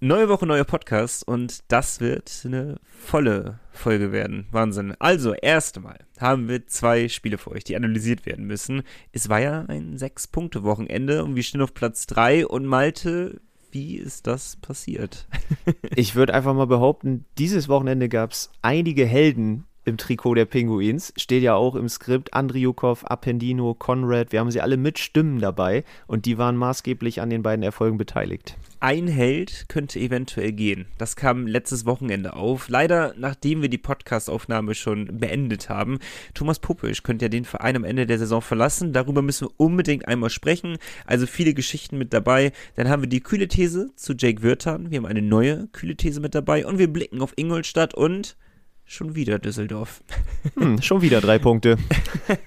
Neue Woche, neuer Podcast und das wird eine volle Folge werden. Wahnsinn. Also, erstmal haben wir zwei Spiele für euch, die analysiert werden müssen. Es war ja ein Sechs-Punkte-Wochenende und wir stehen auf Platz drei und Malte, wie ist das passiert? ich würde einfach mal behaupten, dieses Wochenende gab es einige Helden, im Trikot der Pinguins. Steht ja auch im Skript Andriukov, Appendino, Conrad. Wir haben sie alle mit Stimmen dabei und die waren maßgeblich an den beiden Erfolgen beteiligt. Ein Held könnte eventuell gehen. Das kam letztes Wochenende auf. Leider, nachdem wir die Podcastaufnahme schon beendet haben. Thomas Puppisch könnte ja den Verein am Ende der Saison verlassen. Darüber müssen wir unbedingt einmal sprechen. Also viele Geschichten mit dabei. Dann haben wir die kühle These zu Jake Wirtan. Wir haben eine neue kühle These mit dabei. Und wir blicken auf Ingolstadt und Schon wieder Düsseldorf. Hm, schon wieder drei Punkte.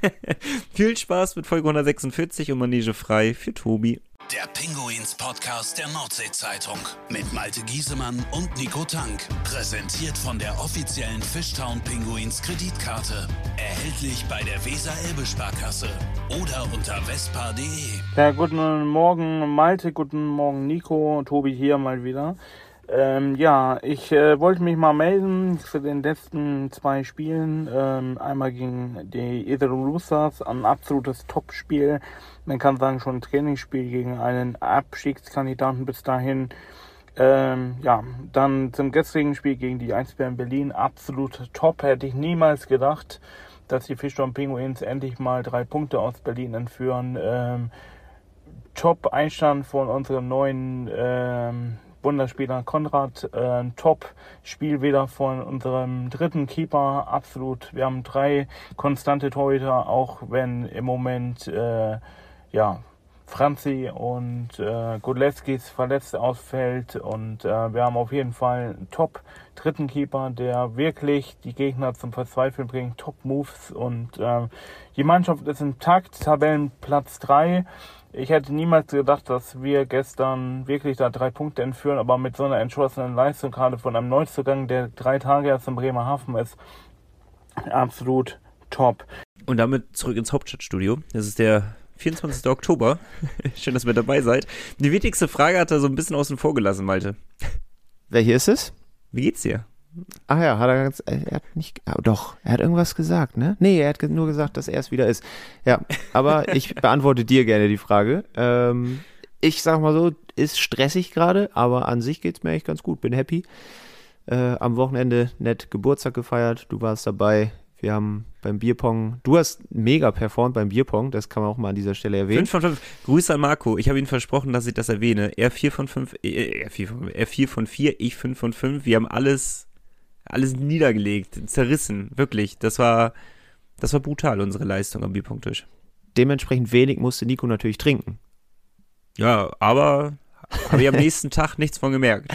Viel Spaß mit Folge 146 und Manege frei für Tobi. Der Pinguins Podcast der Nordsee-Zeitung mit Malte Giesemann und Nico Tank. Präsentiert von der offiziellen Fishtown Pinguins Kreditkarte. Erhältlich bei der Weser-Elbe-Sparkasse oder unter vespa.de. Ja, guten Morgen Malte, guten Morgen Nico, Tobi hier mal wieder. Ähm, ja, ich äh, wollte mich mal melden zu den letzten zwei Spielen. Ähm, einmal gegen die Itero Roosters, ein absolutes Top-Spiel. Man kann sagen, schon ein Trainingsspiel gegen einen Abstiegskandidaten bis dahin. Ähm, ja, dann zum gestrigen Spiel gegen die Eisbären Berlin, absolut top. Hätte ich niemals gedacht, dass die Fischstorm Pinguins endlich mal drei Punkte aus Berlin entführen. Ähm, Top-Einstand von unserem neuen ähm, Wunderspieler Konrad, äh, Top-Spiel wieder von unserem dritten Keeper, absolut. Wir haben drei konstante Torhüter, auch wenn im Moment äh, ja Franzi und äh, Godlewskis verletzt ausfällt. Und äh, wir haben auf jeden Fall einen Top dritten Keeper, der wirklich die Gegner zum Verzweifeln bringt, Top Moves und äh, die Mannschaft ist im Takt, Tabellenplatz 3 ich hätte niemals gedacht, dass wir gestern wirklich da drei Punkte entführen, aber mit so einer entschlossenen Leistung, gerade von einem Neuzugang, der drei Tage erst in Bremerhaven ist, absolut top. Und damit zurück ins Hauptstadtstudio. Das ist der 24. Oktober. Schön, dass ihr dabei seid. Die wichtigste Frage hat er so ein bisschen außen vor gelassen, Malte. Welche ist es? Wie geht's dir? Ach ja, hat er ganz, er hat nicht, oh doch, er hat irgendwas gesagt, ne? Nee, er hat nur gesagt, dass er es wieder ist. Ja, aber ich beantworte dir gerne die Frage. Ähm, ich sag mal so, ist stressig gerade, aber an sich geht's mir echt ganz gut, bin happy. Äh, am Wochenende nett Geburtstag gefeiert, du warst dabei. Wir haben beim Bierpong, du hast mega performt beim Bierpong, das kann man auch mal an dieser Stelle erwähnen. 5 von 5. Grüße an Marco. Ich habe ihm versprochen, dass ich das erwähne. Er 4 von 5, er 4 von, er 4 von 4, ich 5 von 5. Wir haben alles alles niedergelegt, zerrissen, wirklich. Das war, das war brutal, unsere Leistung am Bierpunkttisch. Dementsprechend wenig musste Nico natürlich trinken. Ja, aber habe ich am nächsten Tag nichts von gemerkt.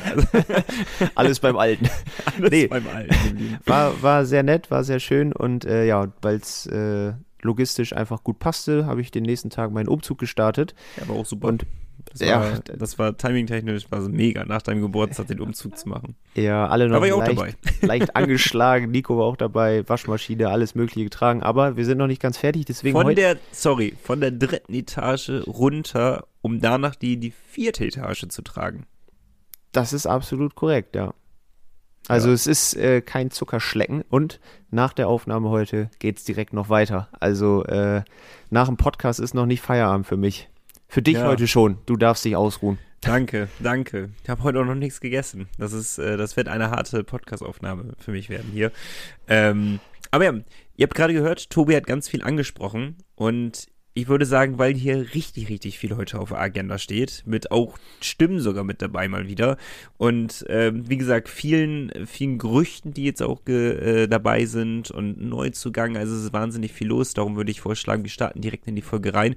Alles beim Alten. Alles nee, beim Alten. War, war sehr nett, war sehr schön und äh, ja, weil es äh, logistisch einfach gut passte, habe ich den nächsten Tag meinen Umzug gestartet. Ja, war auch super. Und das war, ja. das war timingtechnisch war so mega, nach deinem Geburtstag den Umzug zu machen. Ja, alle noch leicht, leicht angeschlagen. Nico war auch dabei, Waschmaschine, alles Mögliche getragen. Aber wir sind noch nicht ganz fertig, deswegen Von der, sorry, von der dritten Etage runter, um danach die, die vierte Etage zu tragen. Das ist absolut korrekt, ja. Also ja. es ist äh, kein Zuckerschlecken und nach der Aufnahme heute geht es direkt noch weiter. Also äh, nach dem Podcast ist noch nicht Feierabend für mich. Für dich ja. heute schon. Du darfst dich ausruhen. Danke, danke. Ich habe heute auch noch nichts gegessen. Das ist, äh, das wird eine harte Podcast-Aufnahme für mich werden hier. Ähm, aber ja, ihr habt gerade gehört, Tobi hat ganz viel angesprochen und ich würde sagen, weil hier richtig, richtig viel heute auf der Agenda steht, mit auch Stimmen sogar mit dabei mal wieder. Und ähm, wie gesagt, vielen, vielen Gerüchten, die jetzt auch äh, dabei sind und Neuzugang. Also es ist wahnsinnig viel los. Darum würde ich vorschlagen, wir starten direkt in die Folge rein.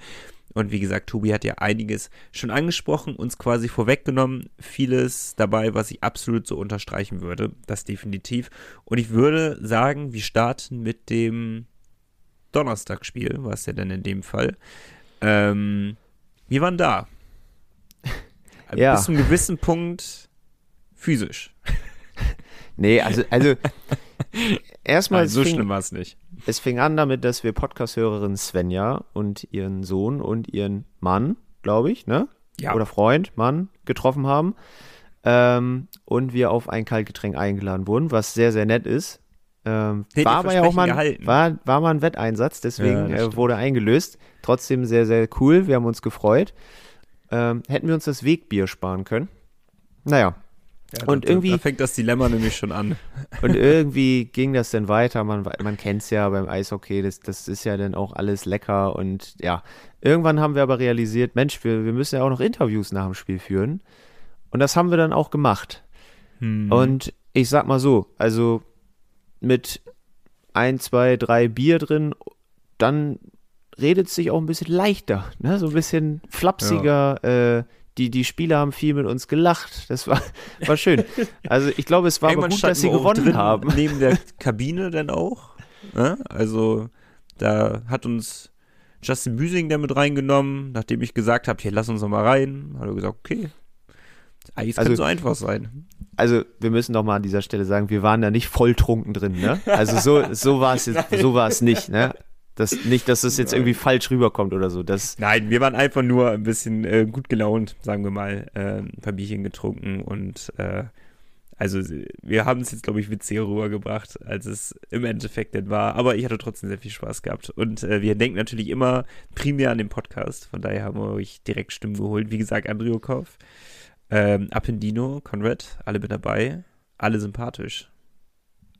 Und wie gesagt, Tobi hat ja einiges schon angesprochen, uns quasi vorweggenommen. Vieles dabei, was ich absolut so unterstreichen würde. Das definitiv. Und ich würde sagen, wir starten mit dem Donnerstagsspiel, was ja denn in dem Fall. Ähm, wir waren da. ja. Bis zu einem gewissen Punkt physisch. Nee, also, also erstmal. so fing, schlimm war es nicht. Es fing an damit, dass wir Podcast-Hörerin Svenja und ihren Sohn und ihren Mann, glaube ich, ne? Ja. Oder Freund, Mann, getroffen haben. Ähm, und wir auf ein Kaltgetränk eingeladen wurden, was sehr, sehr nett ist. Ähm, war aber ja auch mal, war, war mal ein Wetteinsatz, Ja, deswegen das äh, wurde eingelöst. Trotzdem sehr, sehr cool. Wir haben uns gefreut. Ähm, hätten wir uns das Wegbier sparen können. Naja, Ja, Und da, irgendwie- Da fängt das Dilemma nämlich schon an. und irgendwie ging das dann weiter. Man, man kennt es ja beim Eishockey, das, das ist ja dann auch alles lecker. Und ja, irgendwann haben wir aber realisiert, Mensch, wir, wir müssen ja auch noch Interviews nach dem Spiel führen. Und das haben wir dann auch gemacht. Hm. Und ich sag mal so, also mit ein, zwei, drei Bier drin, dann redet es sich auch ein bisschen leichter, ne? so ein bisschen flapsiger. Äh, die, die Spieler haben viel mit uns gelacht. Das war, war schön. Also ich glaube, es war aber gut, dass sie gewonnen drin, haben. Neben der Kabine dann auch. Ne? Also da hat uns Justin Büsing der mit reingenommen, nachdem ich gesagt habe, hier lass uns noch mal rein. Hat er gesagt, okay. Eigentlich kann Also- so einfach sein. Also wir müssen doch mal an dieser Stelle sagen, wir waren da nicht volltrunken drin. Ne? Also so, so war es jetzt, so war es nicht. Ne? Das, nicht, dass es jetzt irgendwie falsch rüberkommt oder so. Das, Nein, wir waren einfach nur ein bisschen äh, gut gelaunt, sagen wir mal, äh, ein paar Bierchen getrunken und äh, also wir haben es jetzt, glaube ich, witziger rübergebracht, als es im Endeffekt denn war. Aber ich hatte trotzdem sehr viel Spaß gehabt. Und äh, wir denken natürlich immer primär an den Podcast. Von daher haben wir euch direkt Stimmen geholt. Wie gesagt, Andriukov, ähm, Appendino, Conrad, alle mit dabei. Alle sympathisch.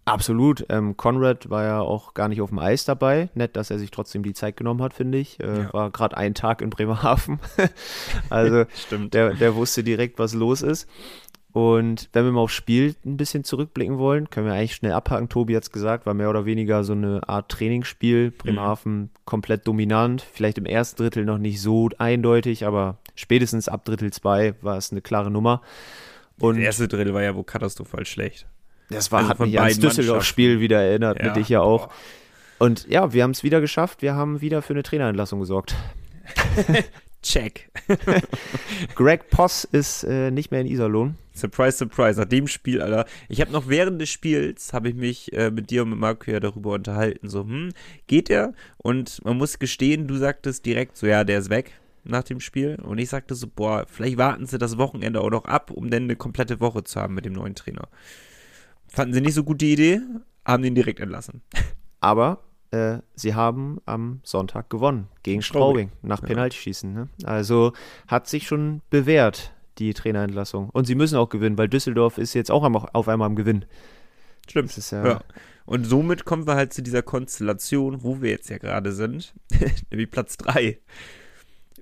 Absolut. Ähm, Conrad war ja auch gar nicht auf dem Eis dabei. Nett, dass er sich trotzdem die Zeit genommen hat, finde ich. Äh, Ja. War gerade ein Tag in Bremerhaven. also der, der wusste direkt, was los ist. Und wenn wir mal aufs Spiel ein bisschen zurückblicken wollen, können wir eigentlich schnell abhaken. Tobi hat es gesagt, war mehr oder weniger so eine Art Trainingsspiel. Bremerhaven komplett dominant. Vielleicht im ersten Drittel noch nicht so eindeutig, aber spätestens ab Drittel 2 war es eine klare Nummer. Und das erste Drittel war ja wohl katastrophal schlecht. das war, also hat mich ans Düsseldorf-Spiel wieder erinnert, mit dich ja auch. boah. Und ja, wir haben es wieder geschafft. Wir haben wieder für eine Trainerentlassung gesorgt. Check. Greg Poss ist äh, nicht mehr in Iserlohn. Surprise, surprise. Nach dem Spiel, Alter. Ich habe noch während des Spiels, habe ich mich äh, mit dir und mit Marco ja darüber unterhalten. So, hm, geht er? Und man muss gestehen, du sagtest direkt so, ja, der ist weg nach dem Spiel. Und ich sagte so, boah, vielleicht warten sie das Wochenende auch noch ab, um dann eine komplette Woche zu haben mit dem neuen Trainer. Fanden sie nicht so gut die Idee, haben den direkt entlassen. Aber äh, sie haben am Sonntag gewonnen gegen Straubing. Straubing nach Penaltyschießen. Ne? Also hat sich schon bewährt, die Trainerentlassung. Und sie müssen auch gewinnen, weil Düsseldorf ist jetzt auch am, auf einmal am Gewinn. Stimmt. Ja, Ja. Und somit kommen wir halt zu dieser Konstellation, wo wir jetzt ja gerade sind, nämlich Platz 3.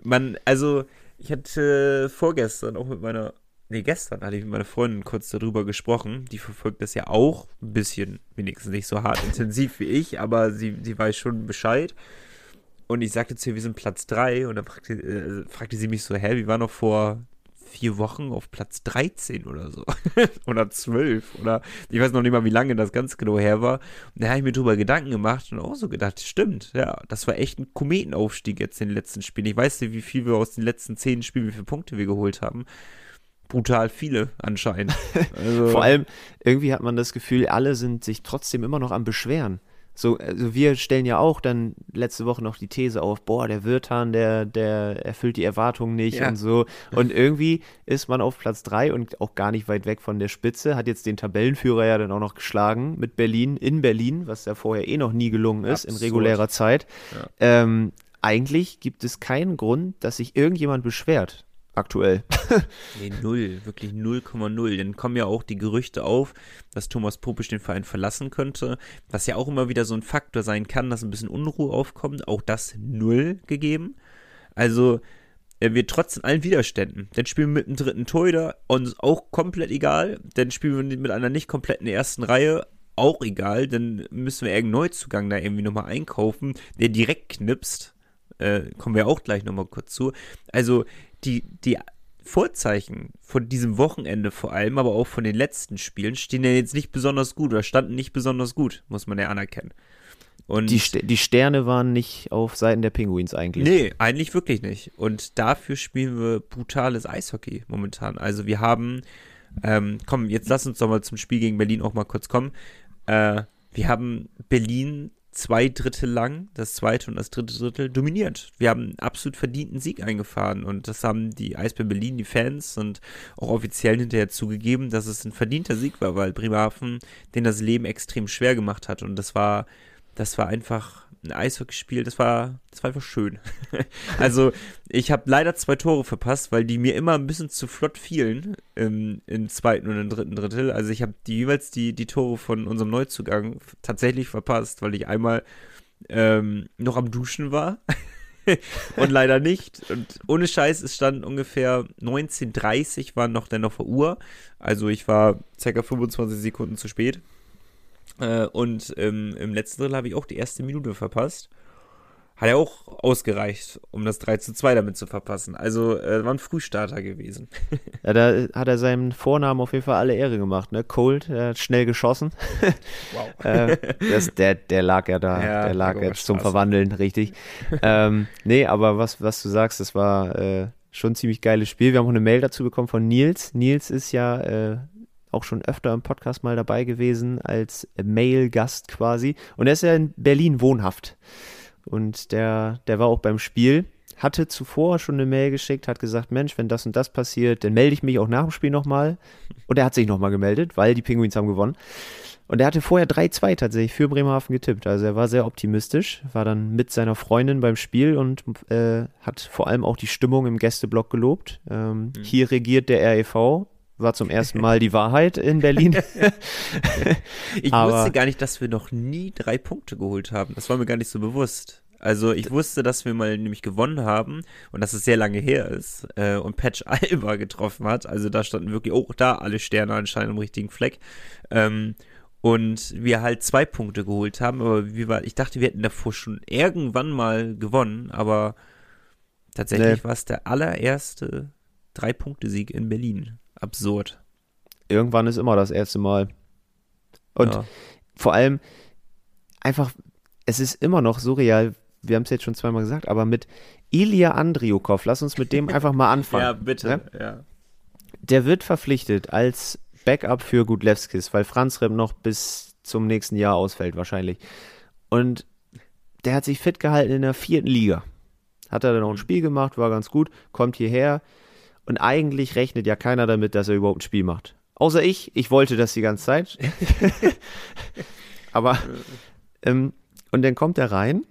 Man, also, ich hatte vorgestern auch mit meiner, nee, gestern hatte ich mit meiner Freundin kurz darüber gesprochen. Die verfolgt das ja auch ein bisschen, wenigstens nicht so hart intensiv wie ich, aber sie, sie weiß schon Bescheid. Und ich sagte zu ihr, wir sind Platz 3 und dann fragte, äh, fragte sie mich so, hä, wir waren noch vor vier Wochen auf Platz 13 oder so. oder 12 oder ich weiß noch nicht mal, wie lange das ganz genau her war. Und da habe ich mir drüber Gedanken gemacht und auch so gedacht, stimmt, ja, das war echt ein Kometenaufstieg jetzt in den letzten Spielen. Ich weiß nicht, wie viel wir aus den letzten zehn Spielen, wie viele Punkte wir geholt haben. Brutal viele anscheinend. Also, Vor allem, irgendwie hat man das Gefühl, alle sind sich trotzdem immer noch am Beschweren. So, also wir stellen ja auch dann letzte Woche noch die These auf, boah, der Wirtan, der, der erfüllt die Erwartungen nicht Ja. und so. Und irgendwie ist man auf Platz 3 und auch gar nicht weit weg von der Spitze, hat jetzt den Tabellenführer ja dann auch noch geschlagen mit Berlin, in Berlin, was ja vorher eh noch nie gelungen ist in Absurd. regulärer Zeit. Ja. Ähm, eigentlich gibt es keinen Grund, dass sich irgendjemand beschwert. Aktuell. Nee, null, wirklich 0,0. Dann kommen ja auch die Gerüchte auf, dass Thomas Popisch den Verein verlassen könnte, was ja auch immer wieder so ein Faktor sein kann, dass ein bisschen Unruhe aufkommt. Auch das null gegeben. Also, äh, wir trotzen allen Widerständen. Dann spielen wir mit einem dritten Torhüter, uns auch komplett egal. Dann spielen wir mit einer nicht kompletten ersten Reihe, auch egal. Dann müssen wir irgendeinen Neuzugang da irgendwie nochmal einkaufen, der direkt knipst. Äh, kommen wir auch gleich nochmal kurz zu. Also, die, die Vorzeichen von diesem Wochenende vor allem, aber auch von den letzten Spielen, stehen ja jetzt nicht besonders gut oder standen nicht besonders gut, muss man ja anerkennen. Und Die, die Sterne waren nicht auf Seiten der Pinguins eigentlich. Nee, eigentlich wirklich nicht. Und dafür spielen wir brutales Eishockey momentan. Also wir haben, ähm, komm, jetzt lass uns doch mal zum Spiel gegen Berlin auch mal kurz kommen. Äh, wir haben Berlin zwei Drittel lang, das zweite und das dritte Drittel, dominiert. Wir haben einen absolut verdienten Sieg eingefahren und das haben die Eisbären Berlin, die Fans und auch offiziell hinterher zugegeben, dass es ein verdienter Sieg war, weil Bremerhaven den das Leben extrem schwer gemacht hat und das war, das war einfach ein Eishockeyspiel, das war, das war einfach schön. also ich habe leider zwei Tore verpasst, weil die mir immer ein bisschen zu flott fielen im, im zweiten und im dritten Drittel. Also ich habe die, jeweils die, die Tore von unserem Neuzugang tatsächlich verpasst, weil ich einmal ähm, noch am Duschen war. und leider nicht. Und ohne Scheiß, es stand ungefähr 19.30 war noch auf der Uhr. Also ich war ca. 25 Sekunden zu spät. Äh, und ähm, im letzten Drittel habe ich auch die erste Minute verpasst. Hat ja auch ausgereicht, um das 3 zu 2 damit zu verpassen. Also äh, war ein Frühstarter gewesen. ja, da hat er seinem Vornamen auf jeden Fall alle Ehre gemacht, ne? Cold, er hat schnell geschossen. Wow. äh, das, der, der lag ja da, ja, der lag jetzt zum Verwandeln, richtig. ähm, nee, aber was, was du sagst, das war äh, schon ein ziemlich geiles Spiel. Wir haben auch eine Mail dazu bekommen von Nils. Nils ist ja äh, auch schon öfter im Podcast mal dabei gewesen als Mail-Gast quasi. Und er ist ja in Berlin wohnhaft. Und der, der war auch beim Spiel, hatte zuvor schon eine Mail geschickt, hat gesagt, Mensch, wenn das und das passiert, dann melde ich mich auch nach dem Spiel nochmal. Und er hat sich nochmal gemeldet, weil die Penguins haben gewonnen. Und er hatte vorher 3-2 tatsächlich für Bremerhaven getippt. Also er war sehr optimistisch, war dann mit seiner Freundin beim Spiel und äh, hat vor allem auch die Stimmung im Gästeblock gelobt. Ähm, mhm. Hier regiert der REV, war zum ersten Mal die Wahrheit in Berlin. ich Aber wusste gar nicht, dass wir noch nie drei Punkte geholt haben. Das war mir gar nicht so bewusst. Also ich wusste, dass wir mal nämlich gewonnen haben und dass es sehr lange her ist äh, und Patch Alba getroffen hat. Also da standen wirklich auch da alle Sterne anscheinend im richtigen Fleck. Ähm, und wir halt zwei Punkte geholt haben. Aber wie war, ich dachte, wir hätten davor schon irgendwann mal gewonnen, aber tatsächlich nee. war es der allererste Drei-Punkte-Sieg in Berlin absurd. Irgendwann ist immer das erste Mal. Und ja. vor allem einfach, es ist immer noch surreal, wir haben es jetzt schon zweimal gesagt, aber mit Ilya Andriukov, lass uns mit dem einfach mal anfangen. ja, bitte. Ja? ja? Der wird verpflichtet als Backup für Gudlewskis, weil Franz Rem noch bis zum nächsten Jahr ausfällt wahrscheinlich. Und der hat sich fit gehalten in der vierten Liga. Hat er dann noch ein Spiel gemacht, war ganz gut, kommt hierher, und eigentlich rechnet ja keiner damit, dass er überhaupt ein Spiel macht. Außer ich. Ich wollte das die ganze Zeit. Aber, ähm, und dann kommt er rein.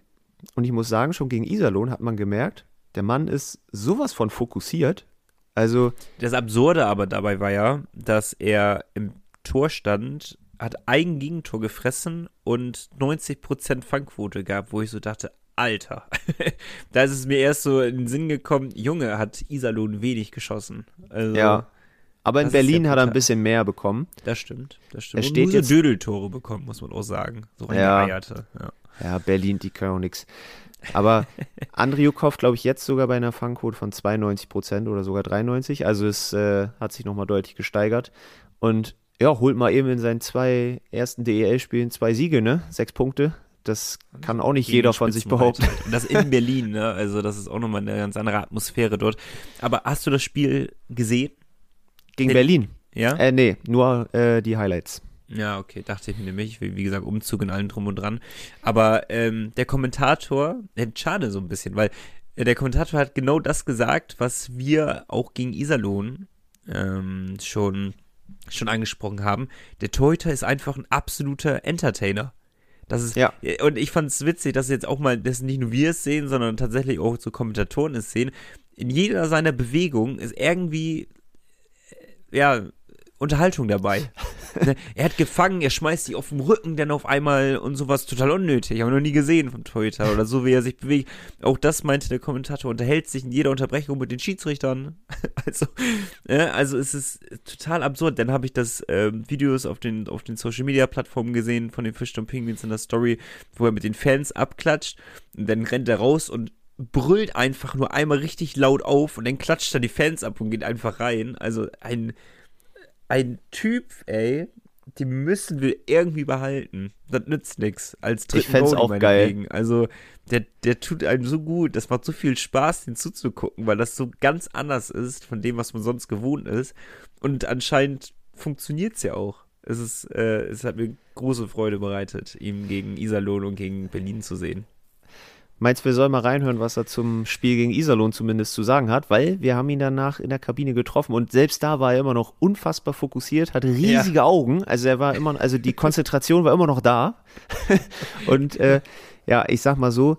Und ich muss sagen, schon gegen Iserlohn hat man gemerkt, der Mann ist sowas von fokussiert. Also. Das Absurde aber dabei war ja, dass er im Tor stand, hat ein Gegentor gefressen und 90% Fangquote gab, wo ich so dachte, Alter. da ist es mir erst so in den Sinn gekommen, Junge, hat Iserlohn wenig geschossen. Also, ja. Aber in Berlin hat er ein bisschen mehr bekommen. Das stimmt, das stimmt. Er steht jetzt so Dödeltore bekommen, muss man auch sagen. So ja. ja. ja, Berlin, die können auch nichts. Aber Andriukov, glaube ich, jetzt sogar bei einer Fangquote von 92 Prozent oder sogar 93. Also es äh, hat sich nochmal deutlich gesteigert. Und ja, holt mal eben in seinen zwei ersten DEL-Spielen zwei Siege, ne? Sechs Punkte. Das kann auch nicht jeder von sich behaupten. Halt. Und das in Berlin, ne? Also das ist auch nochmal eine ganz andere Atmosphäre dort. Aber hast du das Spiel gesehen? Gegen in, Berlin? Ja? Äh, nee, nur äh, die Highlights. Ja, okay, dachte ich mir nämlich. Wie, wie gesagt, Umzug in allem drum und dran. Aber ähm, der Kommentator, äh, schade so ein bisschen, weil äh, der Kommentator hat genau das gesagt, was wir auch gegen Iserlohn ähm, schon, schon angesprochen haben. Der Torhüter ist einfach ein absoluter Entertainer. Das ist, ja. Und ich fand es witzig, dass jetzt auch mal, dass nicht nur wir es sehen, sondern tatsächlich auch so Kommentatoren es sehen. In jeder seiner Bewegungen ist irgendwie, äh, ja, Unterhaltung dabei. Ne, er hat gefangen, er schmeißt sich auf den Rücken dann auf einmal und sowas total unnötig. Haben wir noch nie gesehen von Toyota oder so, wie er sich bewegt. Auch das meinte der Kommentator, unterhält sich in jeder Unterbrechung mit den Schiedsrichtern. Also, ja, also es ist total absurd. Dann habe ich das äh, Videos auf den, auf den Social Media Plattformen gesehen von den Fischton Penguins in der Story, wo er mit den Fans abklatscht. Und dann rennt er raus und brüllt einfach nur einmal richtig laut auf und dann klatscht er die Fans ab und geht einfach rein. Also ein ein Typ, ey, die müssen wir irgendwie behalten. Das nützt nichts. Als dritten Ich fände auch geil. Also, der, der tut einem so gut. Das macht so viel Spaß, den zuzugucken, weil das so ganz anders ist von dem, was man sonst gewohnt ist. Und anscheinend funktioniert es ja auch. Es, ist, äh, es hat mir große Freude bereitet, ihn gegen Iserlohn und gegen Berlin zu sehen. Meinst du, wir sollen mal reinhören, was er zum Spiel gegen Iserlohn zumindest zu sagen hat? Weil wir haben ihn danach in der Kabine getroffen und selbst da war er immer noch unfassbar fokussiert, hatte riesige ja. Augen. Also er war immer, also die Konzentration war immer noch da. und äh, ja, ich sag mal so,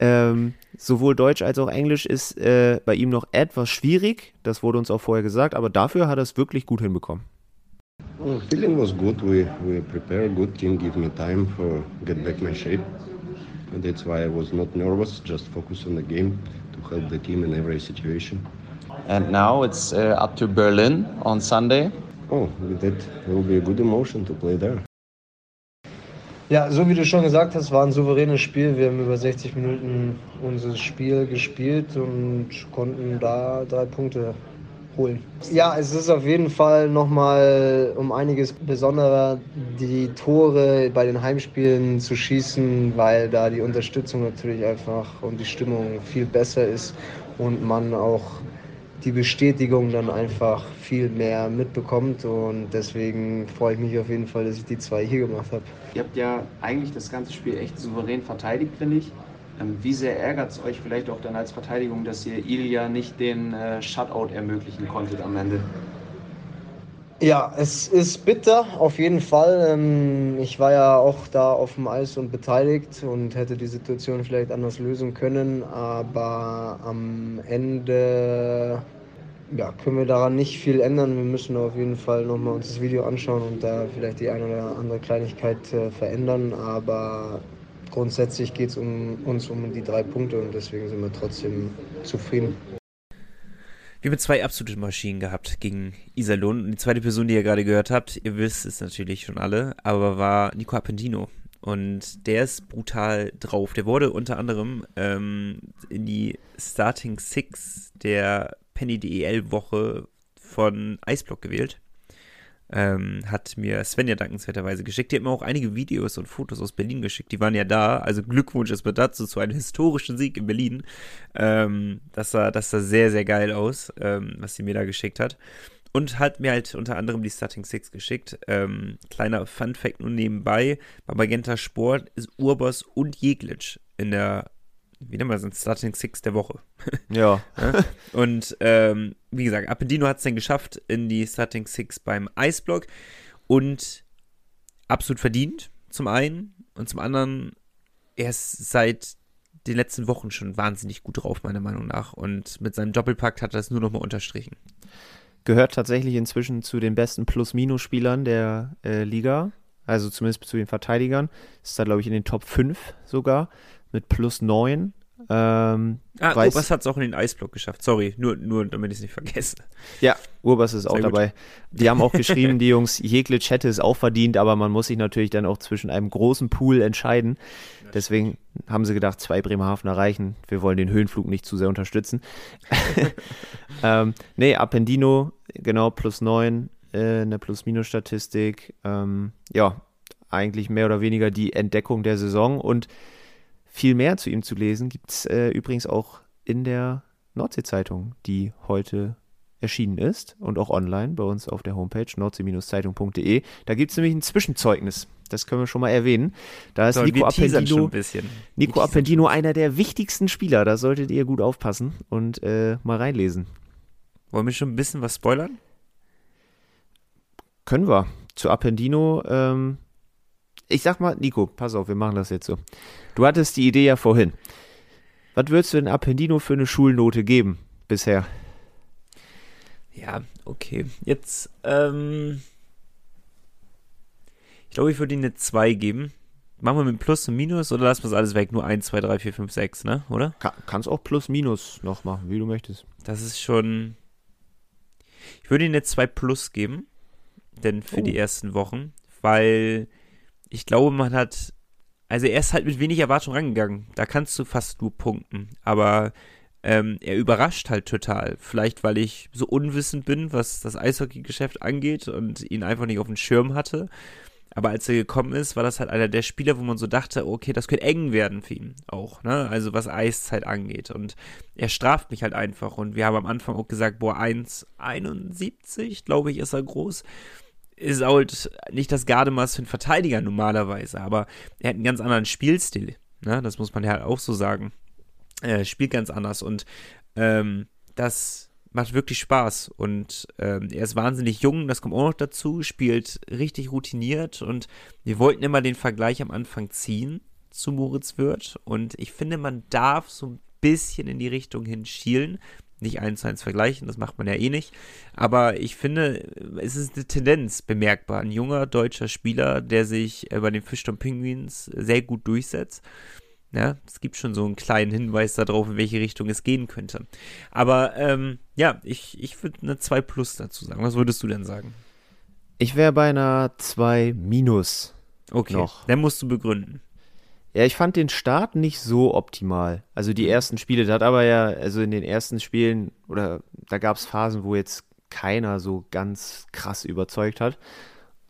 ähm, sowohl Deutsch als auch Englisch ist äh, bei ihm noch etwas schwierig. Das wurde uns auch vorher gesagt, aber dafür hat er es wirklich gut hinbekommen. Well, feeling was good. We we prepare good team. Give me time for get back my shape. And that's why I was not nervous. Just focus on the game to help the team in every situation. And now it's uh, up to Berlin on Sunday. Oh, that will be a good emotion to play there. Ja, so wie du schon gesagt hast, war ein souveränes Spiel. Wir haben über 60 Minuten unser Spiel gespielt und konnten da drei Punkte holen. Ja, es ist auf jeden Fall nochmal um einiges besonderer, die Tore bei den Heimspielen zu schießen, weil da die Unterstützung natürlich einfach und die Stimmung viel besser ist und man auch die Bestätigung dann einfach viel mehr mitbekommt. Und deswegen freue ich mich auf jeden Fall, dass ich die zwei hier gemacht habe. Ihr habt ja eigentlich das ganze Spiel echt souverän verteidigt, finde ich. Ähm, wie sehr ärgert es euch vielleicht auch dann als Verteidigung, dass ihr Ilya nicht den äh, Shutout ermöglichen konntet am Ende? Ja, es ist bitter, auf jeden Fall. Ähm, ich war ja auch da auf dem Eis und beteiligt und hätte die Situation vielleicht anders lösen können, aber am Ende ja, können wir daran nicht viel ändern. Wir müssen auf jeden Fall nochmal uns das Video anschauen und da vielleicht die eine oder andere Kleinigkeit äh, verändern, aber grundsätzlich geht es um, uns um die drei Punkte und deswegen sind wir trotzdem zufrieden. Wir haben zwei absolute Maschinen gehabt gegen Iserlohn. Und die zweite Person, die ihr gerade gehört habt, ihr wisst es natürlich schon alle, aber war Nico Appendino. Und der ist brutal drauf. Der wurde unter anderem ähm, in die Starting Six der Penny DEL Woche von Eisblock gewählt ähm, hat mir Svenja dankenswerterweise geschickt. Die hat mir auch einige Videos und Fotos aus Berlin geschickt. Die waren ja da. Also Glückwunsch erstmal dazu zu einem historischen Sieg in Berlin. Ähm, das, sah, das sah sehr, sehr geil aus, ähm, was sie mir da geschickt hat. Und hat mir halt unter anderem die Starting Six geschickt. Ähm, kleiner Fun Fact nur nebenbei. Bei Magenta Sport ist Urbos und Jeglitsch in der wie nennen wir das, Starting Six der Woche. Ja. und ähm, wie gesagt, Appendino hat es dann geschafft in die Starting Six beim Eisblock und absolut verdient, zum einen. Und zum anderen, er ist seit den letzten Wochen schon wahnsinnig gut drauf, meiner Meinung nach. Und mit seinem Doppelpakt hat er das nur nochmal unterstrichen. Gehört tatsächlich inzwischen zu den besten Plus-Minus-Spielern der äh, Liga. Also zumindest zu den Verteidigern. Ist da, glaube ich, in den Top 5 sogar mit plus 9. Ähm, ah, weiß, Urbas hat es auch in den Eisblock geschafft. Sorry, nur, nur damit ich es nicht vergesse. Ja, Urbas ist Sehr auch gut. dabei. Die haben auch geschrieben, die Jungs, Jeglitsch hätte es auch verdient, aber man muss sich natürlich dann auch zwischen einem großen Pool entscheiden. Deswegen haben sie gedacht, zwei Bremerhavener reichen. Wir wollen den Höhenflug nicht zu sehr unterstützen. ähm, nee, Appendino, genau, plus 9 äh, in der Plus-Minus-Statistik. Ähm, ja, eigentlich mehr oder weniger die Entdeckung der Saison und viel mehr zu ihm zu lesen gibt es äh, übrigens auch in der Nordsee-Zeitung, die heute erschienen ist und auch online bei uns auf der Homepage nordsee-zeitung.de. Da gibt es nämlich ein Zwischenzeugnis. Das können wir schon mal erwähnen. Da ist so, Nico Appendino, Nico Appendino einer der wichtigsten Spieler. Da solltet ihr gut aufpassen und äh, mal reinlesen. Wollen wir schon ein bisschen was spoilern? Können wir. Zu Appendino ähm, ich sag mal, Nico, pass auf, wir machen das jetzt so. Du hattest die Idee ja vorhin. Was würdest du denn Appendino für eine Schulnote geben bisher? Ja, okay. Jetzt, ähm, ich glaube, ich würde ihm eine 2 geben. Machen wir mit Plus und Minus oder lassen wir es alles weg? Nur 1, 2, 3, 4, 5, 6, ne? Oder? Kann, kannst auch Plus, Minus noch machen, wie du möchtest. Das ist schon. Ich würde ihm eine 2 Plus geben. Denn für oh. die ersten Wochen. Weil ich glaube, man hat, also er ist halt mit wenig Erwartung rangegangen. Da kannst du fast nur punkten. Aber ähm, er überrascht halt total. Vielleicht, weil ich so unwissend bin, was das Eishockey-Geschäft angeht und ihn einfach nicht auf dem Schirm hatte. Aber als er gekommen ist, war das halt einer der Spieler, wo man so dachte, okay, das könnte eng werden für ihn auch, ne? Also was Eiszeit angeht. Und er straft mich halt einfach. Und wir haben am Anfang auch gesagt, boah, 1,71, glaube ich, ist er groß ist halt nicht das Gardemaß für einen Verteidiger normalerweise, aber er hat einen ganz anderen Spielstil. Ne? Das muss man ja auch so sagen. Er spielt ganz anders und ähm, das macht wirklich Spaß. Und ähm, er ist wahnsinnig jung, das kommt auch noch dazu, spielt richtig routiniert und wir wollten immer den Vergleich am Anfang ziehen zu Moritz Wirth und ich finde, man darf so ein bisschen in die Richtung hin schielen. Nicht eins zu eins vergleichen, das macht man ja eh nicht. Aber ich finde, es ist eine Tendenz bemerkbar. Ein junger deutscher Spieler, der sich äh, bei den Fischton Penguins sehr gut durchsetzt. Ja, es gibt schon so einen kleinen Hinweis darauf, in welche Richtung es gehen könnte. Aber ähm, ja, ich, ich würde eine 2 Plus dazu sagen. Was würdest du denn sagen? Ich wäre bei einer 2 Minus. Okay, noch. dann musst du begründen. Ja, ich fand den Start nicht so optimal. Also die ersten Spiele, da hat aber ja, also in den ersten Spielen, oder da gab es Phasen, wo jetzt keiner so ganz krass überzeugt hat.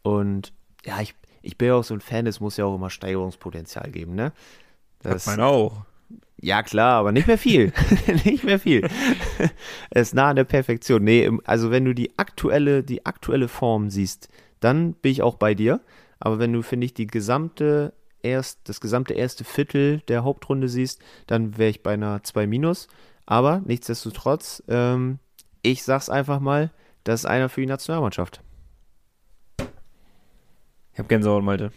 Und ja, ich, ich bin ja auch so ein Fan, es muss ja auch immer Steigerungspotenzial geben, ne? Das hat man auch. Ja, klar, aber nicht mehr viel. nicht mehr viel. es ist nah an der Perfektion. Nee, also wenn du die aktuelle, die aktuelle Form siehst, dann bin ich auch bei dir. Aber wenn du, finde ich, die gesamte erst, das gesamte erste Viertel der Hauptrunde siehst, dann wäre ich bei einer 2 minus. Aber nichtsdestotrotz, ähm, ich sag's einfach mal, das ist einer für die Nationalmannschaft. Ich hab Gänsehaut, Malte.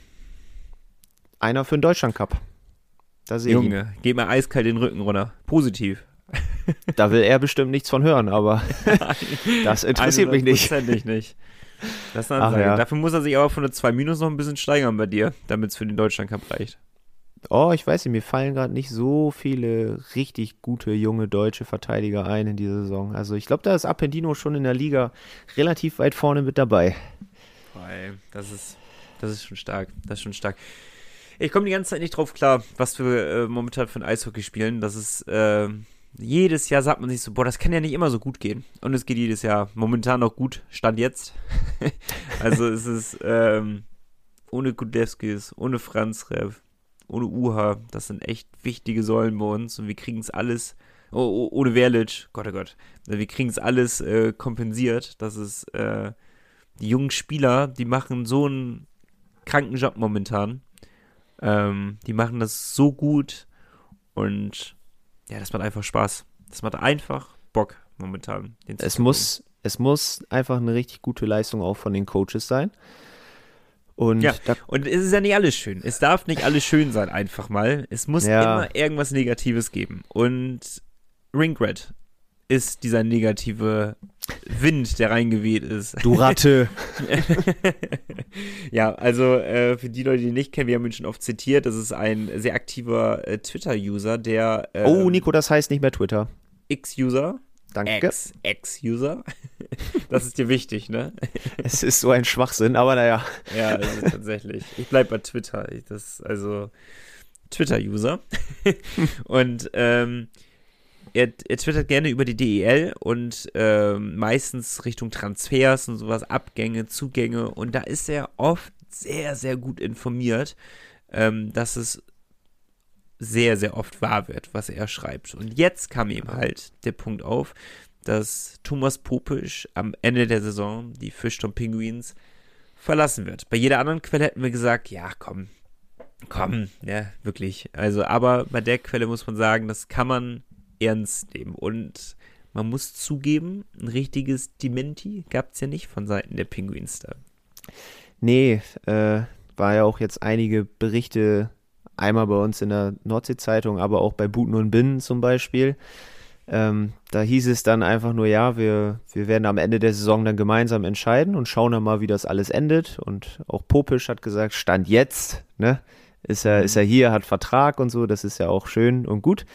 Einer für den Deutschland Cup. Da sehe Junge, geht mir eiskalt den Rücken runter. Positiv. Da will er bestimmt nichts von hören, aber das interessiert mich nicht. nicht. Das ist eine Ja. Dafür muss er sich aber von der 2 Minus noch ein bisschen steigern bei dir, damit es für den Deutschland Cup reicht. Oh, ich weiß nicht, mir fallen gerade nicht so viele richtig gute junge deutsche Verteidiger ein in dieser Saison. Also ich glaube, da ist Appendino schon in der Liga relativ weit vorne mit dabei. Das ist, das ist schon stark. Das ist schon stark. Ich komme die ganze Zeit nicht drauf klar, was wir äh, momentan für ein Eishockey spielen. Das ist äh, jedes Jahr sagt man sich so, boah, das kann ja nicht immer so gut gehen. Und es geht jedes Jahr momentan noch gut, Stand jetzt. also es ist ähm, ohne Kudewskis, ohne Franz Rev, ohne Uha, das sind echt wichtige Säulen bei uns und wir kriegen es alles, oh, oh, ohne Verlic, Gott oh Gott, wir kriegen es alles äh, kompensiert. Das ist, äh, die jungen Spieler, die machen so einen kranken Job momentan. Ähm, die machen das so gut und ja, das macht einfach Spaß. Das macht einfach Bock momentan. es muss, es muss einfach eine richtig gute Leistung auch von den Coaches sein. Und, ja, und es ist ja nicht alles schön. Es darf nicht alles schön sein, einfach mal. Es muss ja. immer irgendwas Negatives geben. Und Ringred ist dieser negative Wind, der reingeweht ist. Du Ratte. ja, also äh, für die Leute, die ihn nicht kennen, wir haben ihn schon oft zitiert. Das ist ein sehr aktiver äh, Twitter-User, der. Äh, oh, Nico, das heißt nicht mehr Twitter. X-User. Danke. Ex-User. das ist dir wichtig, ne? es ist so ein Schwachsinn, aber naja. ja, also tatsächlich. Ich bleib bei Twitter. Ich, das, also Twitter-User. Und ähm, er, er twittert gerne über die DEL und äh, meistens Richtung Transfers und sowas, Abgänge, Zugänge. Und da ist er oft sehr, sehr gut informiert, ähm, dass es sehr, sehr oft wahr wird, was er schreibt. Und jetzt kam ihm halt der Punkt auf, dass Thomas Popisch am Ende der Saison die Fischton Penguins verlassen wird. Bei jeder anderen Quelle hätten wir gesagt, ja, komm, komm, ja, wirklich. Also, aber bei der Quelle muss man sagen, das kann man ernst nehmen. Und man muss zugeben, ein richtiges Dementi gab es ja nicht von Seiten der Penguins da. Nee, äh, war ja auch jetzt einige Berichte, einmal bei uns in der Nordsee-Zeitung, aber auch bei Buten und Binnen zum Beispiel. Ähm, da hieß es dann einfach nur, ja, wir, wir werden am Ende der Saison dann gemeinsam entscheiden und schauen dann mal, wie das alles endet. Und auch Popisch hat gesagt, Stand jetzt, ne? Ist er, ist er hier, hat Vertrag und so, das ist ja auch schön und gut.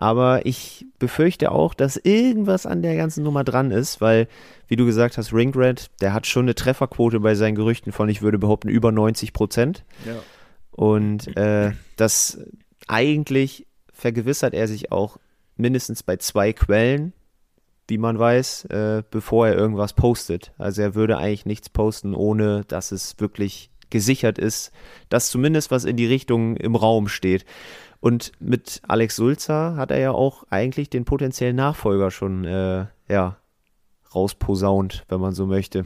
Aber ich befürchte auch, dass irgendwas an der ganzen Nummer dran ist, weil, wie du gesagt hast, Ringred, der hat schon eine Trefferquote bei seinen Gerüchten von, ich würde behaupten, über 90 Prozent. Ja. Und äh, das eigentlich vergewissert er sich auch mindestens bei zwei Quellen, wie man weiß, äh, bevor er irgendwas postet. Also er würde eigentlich nichts posten, ohne dass es wirklich gesichert ist, dass zumindest was in die Richtung im Raum steht. Und mit Alex Sulzer hat er ja auch eigentlich den potenziellen Nachfolger schon, äh, ja, rausposaunt, wenn man so möchte.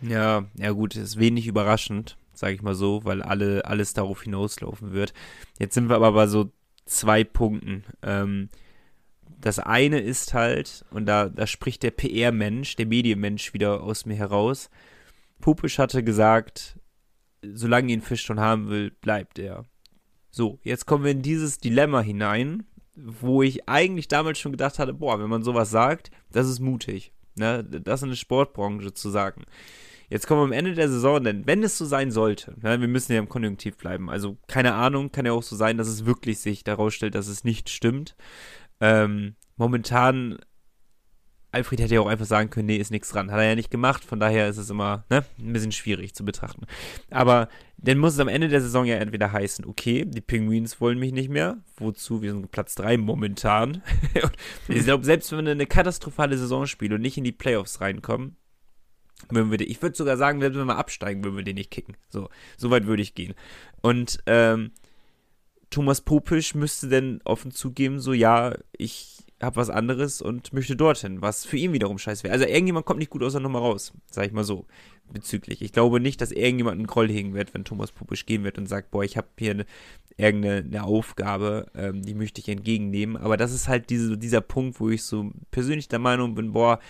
Ja, ja gut, ist wenig überraschend, sage ich mal so, weil alle, alles darauf hinauslaufen wird. Jetzt sind wir aber bei so zwei Punkten. Ähm, das eine ist halt, und da, da spricht der PR-Mensch, der Medienmensch wieder aus mir heraus. Pupisch hatte gesagt, solange ihn Fisch schon haben will, bleibt er. So, jetzt kommen wir in dieses Dilemma hinein, wo ich eigentlich damals schon gedacht hatte, boah, wenn man sowas sagt, das ist mutig. Ne? Das in der Sportbranche zu sagen. Jetzt kommen wir am Ende der Saison, denn wenn es so sein sollte, ne, wir müssen ja im Konjunktiv bleiben. Also keine Ahnung, kann ja auch so sein, dass es wirklich sich daraus stellt, dass es nicht stimmt. Ähm, momentan, Alfred hätte ja auch einfach sagen können, nee, ist nichts dran. Hat er ja nicht gemacht, von daher ist es immer ne, ein bisschen schwierig zu betrachten. Aber dann muss es am Ende der Saison ja entweder heißen, okay, die Penguins wollen mich nicht mehr. Wozu? Wir sind Platz 3 momentan. ich glaube, selbst wenn wir eine katastrophale Saison spielen und nicht in die Playoffs reinkommen, würden wir, ich würde sogar sagen, wenn wir mal absteigen, würden wir den nicht kicken. So, so weit würde ich gehen. Und ähm, Thomas Popisch müsste dann offen zugeben, so ja, ich habe was anderes und möchte dorthin, was für ihn wiederum scheiße wäre. Also irgendjemand kommt nicht gut aus der Nummer raus, sag ich mal so, bezüglich. Ich glaube nicht, dass irgendjemand einen Groll hegen wird, wenn Thomas Popisch gehen wird und sagt, boah, ich habe hier eine, irgendeine eine Aufgabe, ähm, die möchte ich entgegennehmen. Aber das ist halt diese, dieser Punkt, wo ich so persönlich der Meinung bin, boah,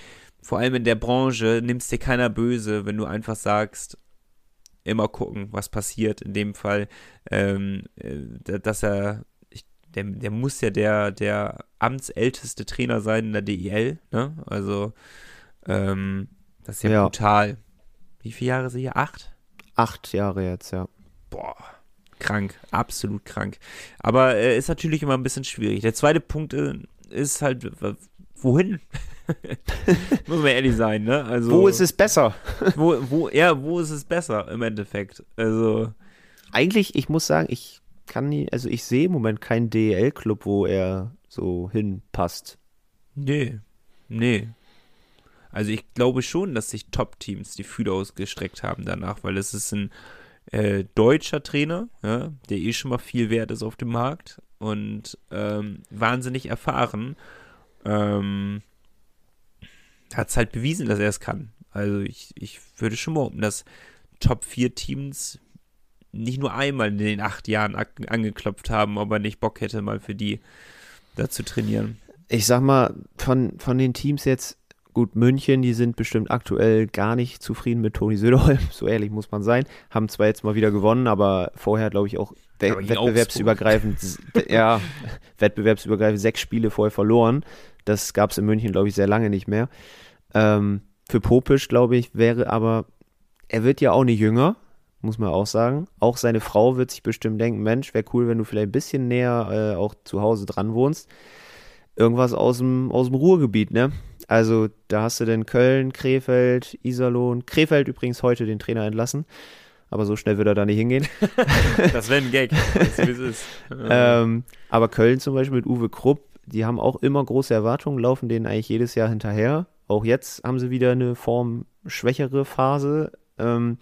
vor allem in der Branche nimmst dir keiner böse, wenn du einfach sagst, immer gucken, was passiert. In dem Fall, ähm, äh, dass er, der, der muss ja der, der amtsälteste Trainer sein in der DEL, ne? Also, ähm, das ist ja, ja. brutal. Wie viele Jahre sind hier? Acht? Acht Jahre jetzt, ja. Boah, krank, absolut krank. Aber äh, ist natürlich immer ein bisschen schwierig. Der zweite Punkt äh, ist halt, wohin? Muss man ehrlich sein, ne? Also, wo ist es besser? wo, wo, ja, wo ist es besser im Endeffekt? Also. Eigentlich, ich muss sagen, ich kann nie, also ich sehe im Moment keinen DEL-Club, wo er so hinpasst. Nee. Nee. Also ich glaube schon, dass sich Top-Teams die Fühler ausgestreckt haben danach, weil es ist ein äh, deutscher Trainer, ja, der eh schon mal viel wert ist auf dem Markt und ähm, wahnsinnig erfahren. Ähm, hat es halt bewiesen, dass er es kann. Also ich, ich würde schon behaupten, dass Top 4 Teams nicht nur einmal in den acht Jahren angeklopft haben, ob er nicht Bock hätte, mal für die da zu trainieren. Ich sag mal, von, von den Teams jetzt, gut, München, die sind bestimmt aktuell gar nicht zufrieden mit Toni Söderholm, so ehrlich muss man sein. Haben zwar jetzt mal wieder gewonnen, aber vorher, glaube ich, auch we wettbewerbsübergreifend, ja, wettbewerbsübergreifend sechs Spiele vorher verloren. Das gab es in München, glaube ich, sehr lange nicht mehr. Ähm, für Popisch, glaube ich, wäre aber, er wird ja auch nicht jünger, muss man auch sagen. Auch seine Frau wird sich bestimmt denken, Mensch, wäre cool, wenn du vielleicht ein bisschen näher äh, auch zu Hause dran wohnst. Irgendwas aus dem, aus dem Ruhrgebiet, ne? Also da hast du denn Köln, Krefeld, Iserlohn, Krefeld übrigens heute den Trainer entlassen. Aber so schnell wird er da nicht hingehen. das wäre ein Gag. Das ist, ähm, aber Köln zum Beispiel mit Uwe Krupp, die haben auch immer große Erwartungen, laufen denen eigentlich jedes Jahr hinterher. Auch jetzt haben sie wieder eine formschwächere Phase. Ähm,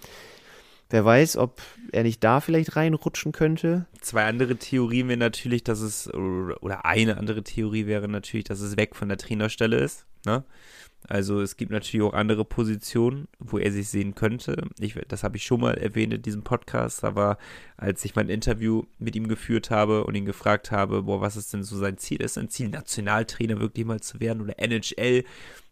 wer weiß, ob er nicht da vielleicht reinrutschen könnte. Zwei andere Theorien wären natürlich, dass es, oder eine andere Theorie wäre natürlich, dass es weg von der Trainerstelle ist. Ne? Also es gibt natürlich auch andere Positionen, wo er sich sehen könnte. Ich, das habe ich schon mal erwähnt in diesem Podcast, aber als ich mein Interview mit ihm geführt habe und ihn gefragt habe, boah, was ist denn so sein Ziel? Ist sein Ziel, Nationaltrainer wirklich mal zu werden oder NHL?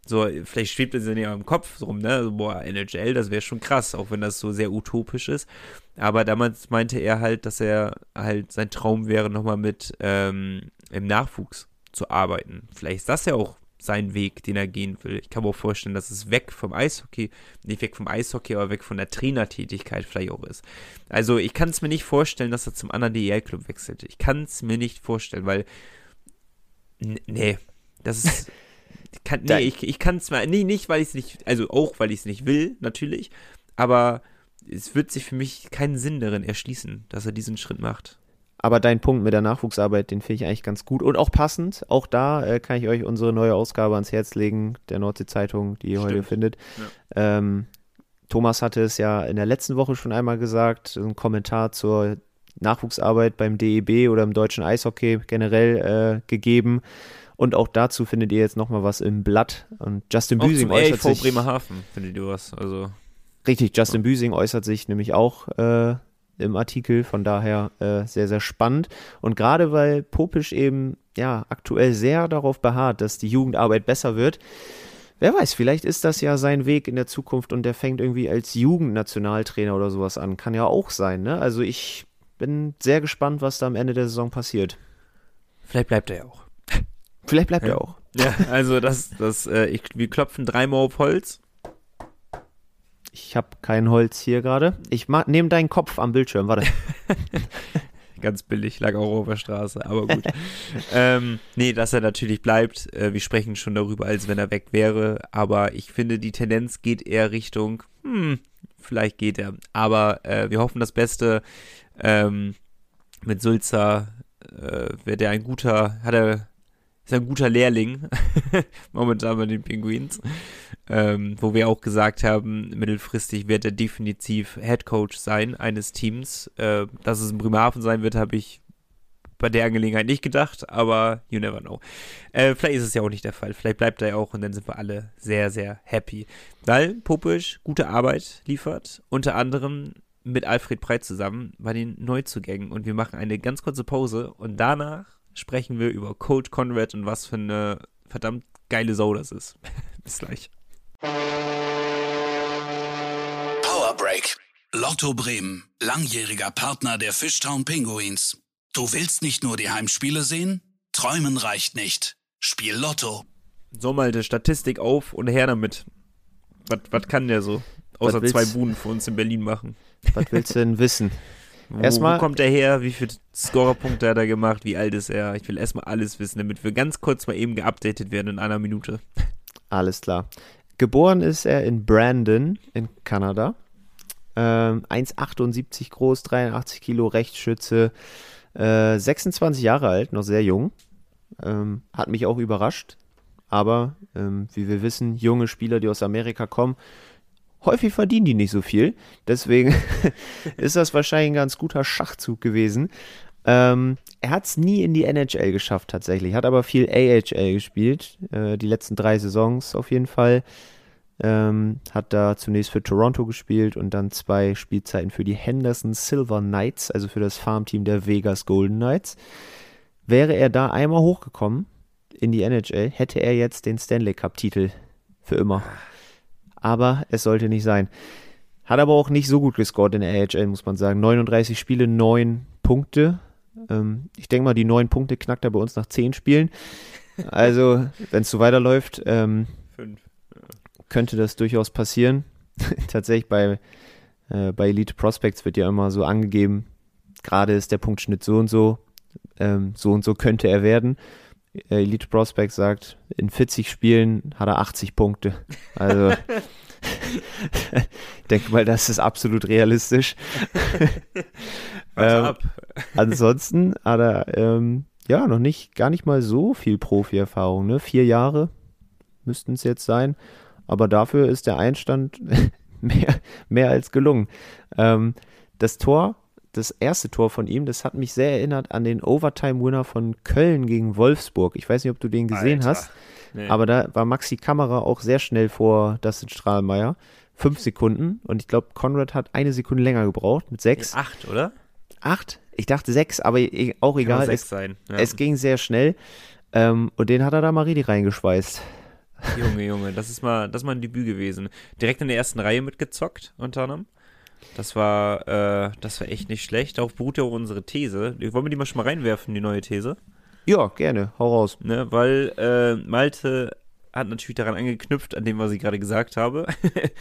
So, vielleicht schwebt es in ihrem Kopf rum, ne? So, boah, NHL, das wäre schon krass, auch wenn das so sehr utopisch ist. Aber damals meinte er halt, dass er halt sein Traum wäre, nochmal mit ähm, im Nachwuchs zu arbeiten. Vielleicht ist das ja auch sein Weg, den er gehen will. Ich kann mir auch vorstellen, dass es weg vom Eishockey, nicht weg vom Eishockey, aber weg von der Trainertätigkeit vielleicht auch ist. Also ich kann es mir nicht vorstellen, dass er zum anderen DEL-Club wechselt. Ich kann es mir nicht vorstellen, weil nee, das ist kann, nee, ich, ich kann es mal, nee, nicht, weil ich es nicht, also auch, weil ich es nicht will, natürlich, aber es wird sich für mich keinen Sinn darin erschließen, dass er diesen Schritt macht. Aber dein Punkt mit der Nachwuchsarbeit, den finde ich eigentlich ganz gut und auch passend. Auch da äh, kann ich euch unsere neue Ausgabe ans Herz legen, der Nordsee-Zeitung, die ihr Stimmt. heute findet. Ja. Ähm, Thomas hatte es ja in der letzten Woche schon einmal gesagt, ein Kommentar zur Nachwuchsarbeit beim DEB oder im deutschen Eishockey generell äh, gegeben. Und auch dazu findet ihr jetzt nochmal was im Blatt. Und Justin Büsing äußert sich. Bremerhaven findet ihr was. Also Richtig, Justin Büsing äußert sich nämlich auch äh, im Artikel, von daher äh, sehr, sehr spannend. Und gerade weil Popisch eben ja aktuell sehr darauf beharrt, dass die Jugendarbeit besser wird, wer weiß, vielleicht ist das ja sein Weg in der Zukunft und der fängt irgendwie als Jugendnationaltrainer oder sowas an. Kann ja auch sein, ne? Also ich bin sehr gespannt, was da am Ende der Saison passiert. Vielleicht bleibt er ja auch. Vielleicht bleibt Ja. er auch. Ja, also das, das, äh, ich, wir klopfen dreimal auf Holz. Ich habe kein Holz hier gerade. Ich nehme deinen Kopf am Bildschirm, warte. Ganz billig, lag auch auf der Straße, aber gut. ähm, nee, dass er natürlich bleibt. Äh, wir sprechen schon darüber, als wenn er weg wäre. Aber ich finde, die Tendenz geht eher Richtung, hm, vielleicht geht er. Aber äh, wir hoffen das Beste. Ähm, mit Sulzer äh, wird er ein guter, hat er, ist ein guter Lehrling momentan bei den Penguins. Ähm, wo wir auch gesagt haben, mittelfristig wird er definitiv Head Coach sein eines Teams. Äh, dass es in Bremerhaven sein wird, habe ich bei der Angelegenheit nicht gedacht, aber you never know. Äh, vielleicht ist es ja auch nicht der Fall. Vielleicht bleibt er ja auch und dann sind wir alle sehr, sehr happy. Weil Popisch gute Arbeit liefert, unter anderem mit Alfred Breit zusammen bei den Neuzugängen. Und wir machen eine ganz kurze Pause und danach sprechen wir über Coach Conrad und was für eine verdammt geile Sau das ist. Bis gleich. Power Break. Lotto Bremen, langjähriger Partner der Fishtown Pinguins. Du willst nicht nur die Heimspiele sehen? Träumen reicht nicht. Spiel Lotto. So mal die Statistik auf und her damit. Was, was kann der so? Außer zwei Buden für uns in Berlin machen. Was willst du denn wissen? Wo, Erstmal- wo kommt er her? Wie viele Scorerpunkte hat er gemacht? Wie alt ist er? Ich will erstmal alles wissen, damit wir ganz kurz mal eben geupdatet werden in einer Minute. Alles klar. Geboren ist er in Brandon in Kanada. Ähm, 1,78 groß, 83 Kilo, Rechtsschütze, äh, 26 Jahre alt, noch sehr jung. Ähm, hat mich auch überrascht. Aber ähm, wie wir wissen, junge Spieler, die aus Amerika kommen, häufig verdienen die nicht so viel. Deswegen ist das wahrscheinlich ein ganz guter Schachzug gewesen. Ähm, er hat es nie in die NHL geschafft tatsächlich, hat aber viel AHL gespielt, äh, die letzten drei Saisons auf jeden Fall. Ähm, hat da zunächst für Toronto gespielt und dann zwei Spielzeiten für die Henderson Silver Knights, also für das Farmteam der Vegas Golden Knights. Wäre er da einmal hochgekommen in die NHL, hätte er jetzt den Stanley Cup-Titel für immer. Aber es sollte nicht sein. Hat aber auch nicht so gut gescored in der AHL, muss man sagen. 39 Spiele, 9 Punkte. Ähm, ich denke mal, die 9 Punkte knackt er bei uns nach 10 Spielen. Also, wenn es so weiterläuft, ähm, könnte das durchaus passieren. Tatsächlich bei, äh, bei Elite Prospects wird ja immer so angegeben, gerade ist der Punktschnitt so und so, ähm, so und so könnte er werden. Äh, Elite Prospects sagt, in 40 Spielen hat er 80 Punkte. Also ich denke mal, das ist absolut realistisch. Ähm. Ansonsten hat er ähm, ja noch nicht, gar nicht mal so viel Profi-Erfahrung. Ne? Vier Jahre müssten es jetzt sein. Aber dafür ist der Einstand mehr, mehr als gelungen. Ähm, das Tor, das erste Tor von ihm, das hat mich sehr erinnert an den Overtime-Winner von Köln gegen Wolfsburg. Ich weiß nicht, ob du den gesehen Alter. hast, Nee. aber da war Maxi Kamera auch sehr schnell vor Dustin Strahlmeier. Fünf Sekunden und ich glaube, Conrad hat eine Sekunde länger gebraucht mit sechs. acht, oder? Acht? Ich dachte sechs, aber e- auch egal. sechs Es, sein. Ja. es ging sehr schnell. Ähm, und den hat er da mal richtig reingeschweißt. Junge, Junge, das ist mal, das ist mal ein Debüt gewesen. Direkt in der ersten Reihe mitgezockt, unter anderem. Das war, äh, das war echt nicht schlecht. Darauf beruht ja auch unsere These. Wollen wir die mal schon mal reinwerfen, die neue These? Ja, gerne. Hau raus. Ne? Weil äh, Malte hat natürlich daran angeknüpft, an dem, was ich gerade gesagt habe.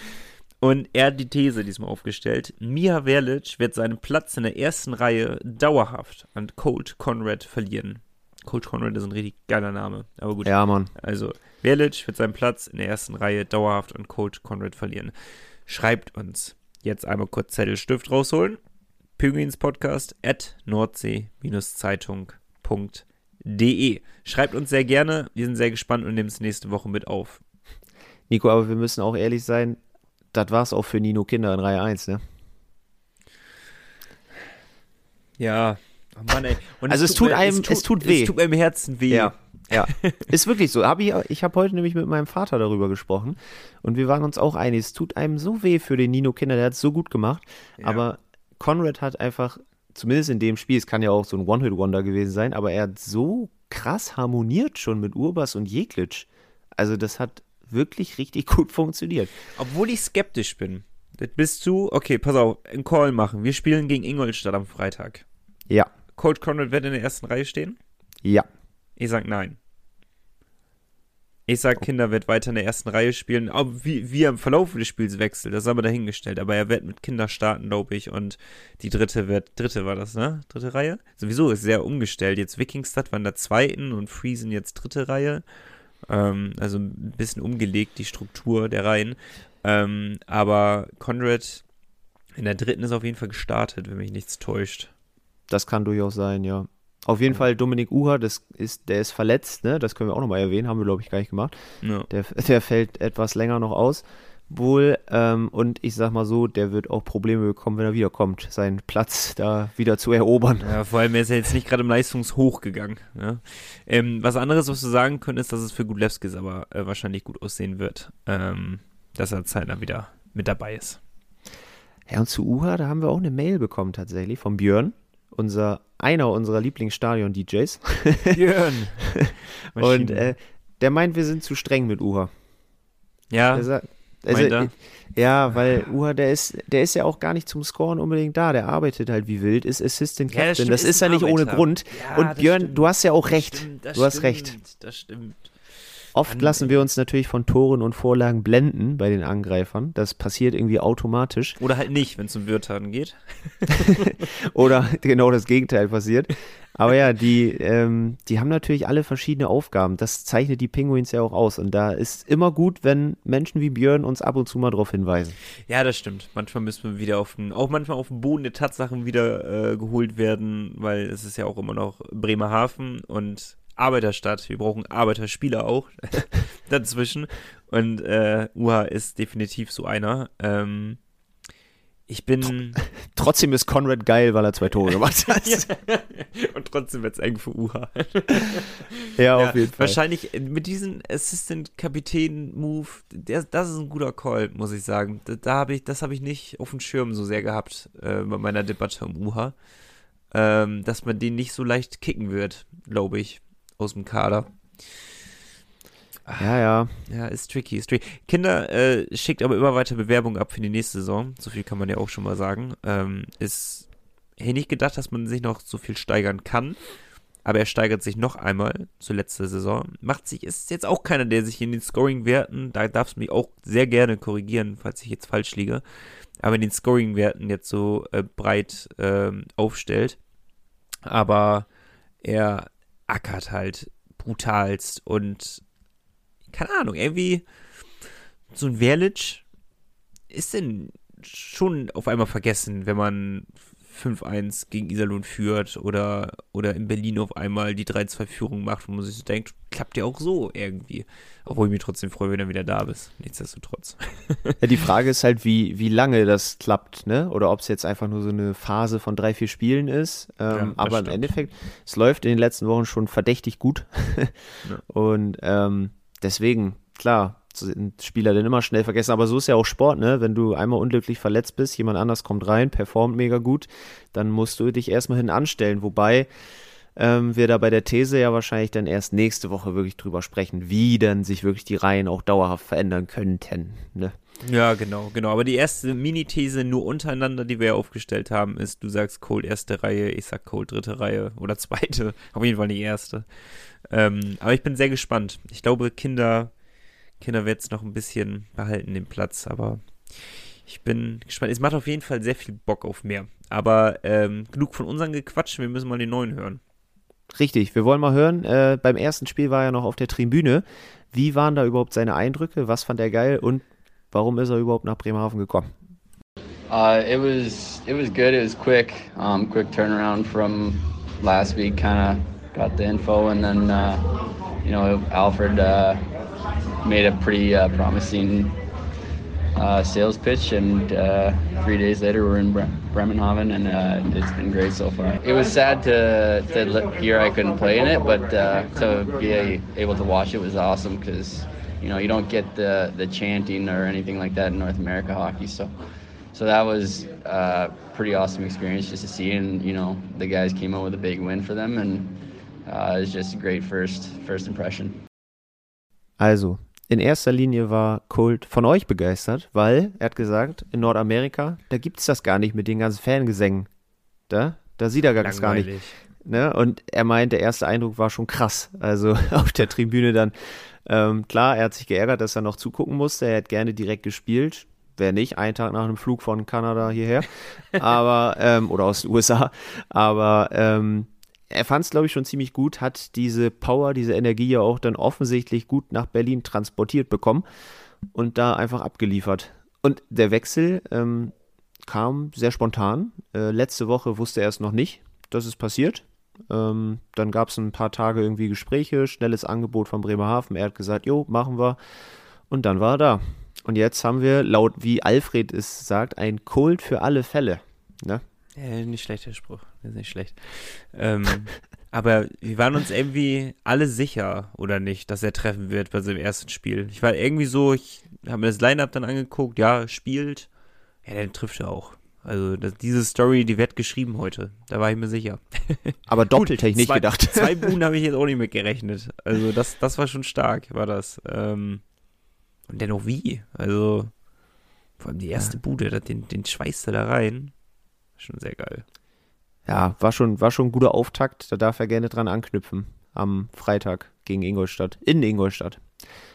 Und er hat die These diesmal aufgestellt. Mia Verlic wird seinen Platz in der ersten Reihe dauerhaft an Colt Conrad verlieren. Colt Conrad ist ein richtig geiler Name. Aber gut. Ja, Mann. Also, Verlic wird seinen Platz in der ersten Reihe dauerhaft an Coach Conrad verlieren. Schreibt uns jetzt einmal kurz Zettel, Stift rausholen. Penguins Podcast at nordsee-zeitung.de. Schreibt uns sehr gerne. Wir sind sehr gespannt und nehmen es nächste Woche mit auf. Nico, aber wir müssen auch ehrlich sein, das war's auch für Nino Kinder in Reihe 1, ne? Ja. Oh Mann, Also es tut mir- einem- es tut weh. Es tut mir im Herzen weh. Ja. Ja, ist wirklich so. Hab ich ich habe heute nämlich mit meinem Vater darüber gesprochen und wir waren uns auch einig, es tut einem so weh für den Nino Kinder, der hat es so gut gemacht, Ja. aber Conrad hat einfach, zumindest in dem Spiel, es kann ja auch so ein One-Hit-Wonder gewesen sein, aber er hat so krass harmoniert schon mit Urbas und Jeklitsch. Also das hat wirklich richtig gut funktioniert. Obwohl ich skeptisch bin. Das bist du, okay, pass auf, einen Call machen. Wir spielen gegen Ingolstadt am Freitag. Ja, Coach Conrad wird in der ersten Reihe stehen? ja. Ich sag nein. Ich sag, Kinder wird weiter in der ersten Reihe spielen. Aber wie, wie er im Verlauf des Spiels wechselt, das ist aber dahingestellt. Aber er wird mit Kinder starten, glaube ich. Und die dritte wird, dritte war das, ne? Dritte Reihe? Sowieso ist sehr umgestellt. Jetzt Wikingstad war in der zweiten und Friesen jetzt dritte Reihe. Ähm, also ein bisschen umgelegt, die Struktur der Reihen. Ähm, aber Conrad in der dritten ist auf jeden Fall gestartet, wenn mich nichts täuscht. Das kann durchaus sein, ja. Auf jeden Fall Dominik Uha, das ist, der ist verletzt, ne? Das können wir auch nochmal erwähnen, haben wir, glaube ich, gar nicht gemacht. Ja. Der, der fällt etwas länger noch aus. Wohl, ähm, und ich sag mal so, der wird auch Probleme bekommen, wenn er wiederkommt, seinen Platz da wieder zu erobern. Ja, vor allem er ist er jetzt nicht gerade im Leistungshoch gegangen. Ja. Ähm, was anderes, was wir sagen können, ist, dass es für Gudlewskis aber äh, wahrscheinlich gut aussehen wird, ähm, dass er zeitnah wieder mit dabei ist. Ja, und zu Uha, da haben wir auch eine Mail bekommen tatsächlich von Björn, unser, einer unserer Lieblingsstadion-DJs. Björn! und äh, der meint, wir sind zu streng mit Uha. ja, sagt, also, äh, ja, weil Uha, der ist, der ist ja auch gar nicht zum Scoren unbedingt da. Der arbeitet halt wie wild, ist Assistant Ja, das Captain. stimmt, das ist ja nicht ohne Arbeiter. Grund. Ja, Und Björn, stimmt. du hast ja auch recht. Stimmt, du hast stimmt, recht. Das stimmt. Oft lassen wir uns natürlich von Toren und Vorlagen blenden bei den Angreifern. Das passiert irgendwie automatisch. Oder halt nicht, wenn es um Wirtaten geht. Oder genau das Gegenteil passiert. Aber ja, die, ähm, die haben natürlich alle verschiedene Aufgaben. Das zeichnet die Penguins ja auch aus. Und da ist immer gut, wenn Menschen wie Björn uns ab und zu mal darauf hinweisen. Ja, das stimmt. Manchmal müssen wir wieder auf den, auch manchmal auf den Boden der Tatsachen wieder äh, geholt werden, weil es ist ja auch immer noch Bremerhaven und Arbeiterstadt. Wir brauchen Arbeiterspieler auch dazwischen. Und äh, UHA ist definitiv so einer. Ähm, ich bin. Trotzdem ist Conrad geil, weil er zwei Tore gemacht hat. und trotzdem wird es eng für UHA. ja, Ja, auf jeden Fall. Wahrscheinlich mit diesem Assistant-Kapitän-Move, das ist ein guter Call, muss ich sagen. Da, da habe ich, das habe ich nicht auf dem Schirm so sehr gehabt äh, bei meiner Debatte um UHA. Ähm, dass man den nicht so leicht kicken wird, glaube ich, aus dem Kader. Ja, ja. Ja, ist tricky, ist tricky. Kinder äh, schickt aber immer weiter Bewerbungen ab für die nächste Saison. So viel kann man ja auch schon mal sagen. Ähm, ist hätte nicht gedacht, dass man sich noch so viel steigern kann. Aber er steigert sich noch einmal zur letzten Saison. Macht sich, ist jetzt auch keiner, der sich in den Scoring-Werten, da darfst du mich auch sehr gerne korrigieren, falls ich jetzt falsch liege, aber in den Scoring-Werten jetzt so äh, breit ähm, aufstellt. Aber er ackert halt brutalst und keine Ahnung, irgendwie so ein Verlic ist denn schon auf einmal vergessen, wenn man 5-1 gegen Iserlohn führt oder, oder in Berlin auf einmal die 3-2-Führung macht, wo man sich so denkt, klappt ja auch so irgendwie. Obwohl ich mich trotzdem freue, wenn er wieder da bist. Nichtsdestotrotz. Ja, die Frage ist halt, wie, wie lange das klappt, ne? Oder ob es jetzt einfach nur so eine Phase von drei, vier Spielen ist. Ähm, Ja, aber im stimmt. Endeffekt, es läuft in den letzten Wochen schon verdächtig gut. Ja. Und ähm, deswegen, klar, sind Spieler dann immer schnell vergessen. Aber so ist ja auch Sport, ne? Wenn du einmal unglücklich verletzt bist, jemand anders kommt rein, performt mega gut, dann musst du dich erstmal hin anstellen. Wobei ähm, wir da bei der These ja wahrscheinlich dann erst nächste Woche wirklich drüber sprechen, wie dann sich wirklich die Reihen auch dauerhaft verändern könnten. Ne? Ja, genau, genau. Aber die erste Mini-These nur untereinander, die wir ja aufgestellt haben, ist, du sagst Cole erste Reihe, ich sag Cole dritte Reihe oder zweite. Auf jeden Fall die erste. Ähm, aber ich bin sehr gespannt. Ich glaube, Kinder, Kinder wird es noch ein bisschen behalten, den Platz, aber ich bin gespannt. Es macht auf jeden Fall sehr viel Bock auf mehr. Aber ähm, genug von unseren gequatscht, wir müssen mal den neuen hören. Richtig, wir wollen mal hören. Äh, beim ersten Spiel war er noch auf der Tribüne. Wie waren da überhaupt seine Eindrücke? Was fand er geil und warum ist er überhaupt nach Bremerhaven gekommen? Uh, it was it was good. It was quick, um, quick turnaround from last week. Kind of got the info, and then uh, you know Alfred uh, made a pretty uh, promising uh, sales pitch, and uh, three days later we're in Bre- Bremenhaven, and it's been great so far. It was sad to, to hear I couldn't play in it, but to be able to watch it was awesome because you know you don't get the the chanting or anything like that in North America hockey, so. So that was a pretty awesome experience just to see, and you know the guys came out with a big win for them, and uh, it was just a great first first impression. Also, in erster Linie war Colt von euch begeistert, weil er hat gesagt, in Nordamerika, da gibt es das gar nicht mit den ganzen Fangesängen. Da, da sieht er das gar nicht. Ne? Und er meint, der erste Eindruck war schon krass. Also auf der Tribüne dann. Ähm, klar, er hat sich geärgert, dass er noch zugucken musste. Er hätte gerne direkt gespielt. Wer nicht, einen Tag nach einem Flug von Kanada hierher. Aber, ähm, oder aus den USA. Aber ähm, er fand es, glaube ich, schon ziemlich gut, hat diese Power, diese Energie ja auch dann offensichtlich gut nach Berlin transportiert bekommen und da einfach abgeliefert. Und der Wechsel ähm, kam sehr spontan. Äh, letzte Woche wusste er es noch nicht, dass es passiert. Ähm, dann gab es ein paar Tage irgendwie Gespräche, schnelles Angebot von Bremerhaven. Er hat gesagt, jo, machen wir. Und dann war er da. Und jetzt haben wir, laut wie Alfred es sagt, ein Cold für alle Fälle. Ne? Ja, nicht schlechter Spruch. ist nicht schlecht. Ähm, aber wir waren uns irgendwie alle sicher, oder nicht, dass er treffen wird bei seinem ersten Spiel. Ich war irgendwie so, ich habe mir das Line-Up dann angeguckt, ja, spielt. Ja, dann trifft er auch. Also das, diese Story, die wird geschrieben heute. Da war ich mir sicher. Aber doppelt hätte ich nicht zwei, gedacht. Zwei Buhnen habe ich jetzt auch nicht mitgerechnet. Also das, das war schon stark, war das. Ähm, und dennoch wie? Also vor allem die erste ja. Bude, den, den schweißt er da rein. Schon sehr geil. Ja, war schon, war schon ein guter Auftakt. Da darf er gerne dran anknüpfen. Am Freitag gegen Ingolstadt. In Ingolstadt.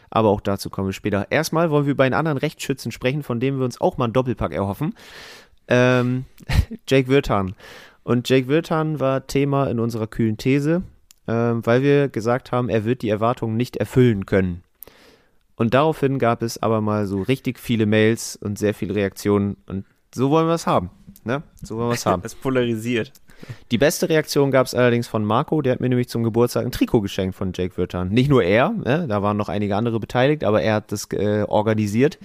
Aber auch dazu kommen wir später. Erstmal wollen wir über einen anderen Rechtsschützen sprechen, von dem wir uns auch mal einen Doppelpack erhoffen. Ähm, Jake Wirtan. Und Jake Wirtan war Thema in unserer kühlen These, ähm, weil wir gesagt haben, er wird die Erwartungen nicht erfüllen können. Und daraufhin gab es aber mal so richtig viele Mails und sehr viele Reaktionen. Und so wollen wir es haben. Ne? So wollen wir es haben. Das polarisiert. Die beste Reaktion gab es allerdings von Marco, der hat mir nämlich zum Geburtstag ein Trikot geschenkt von Jake Wirtan. Nicht nur er, ne? da waren noch einige andere beteiligt, aber er hat das äh, organisiert.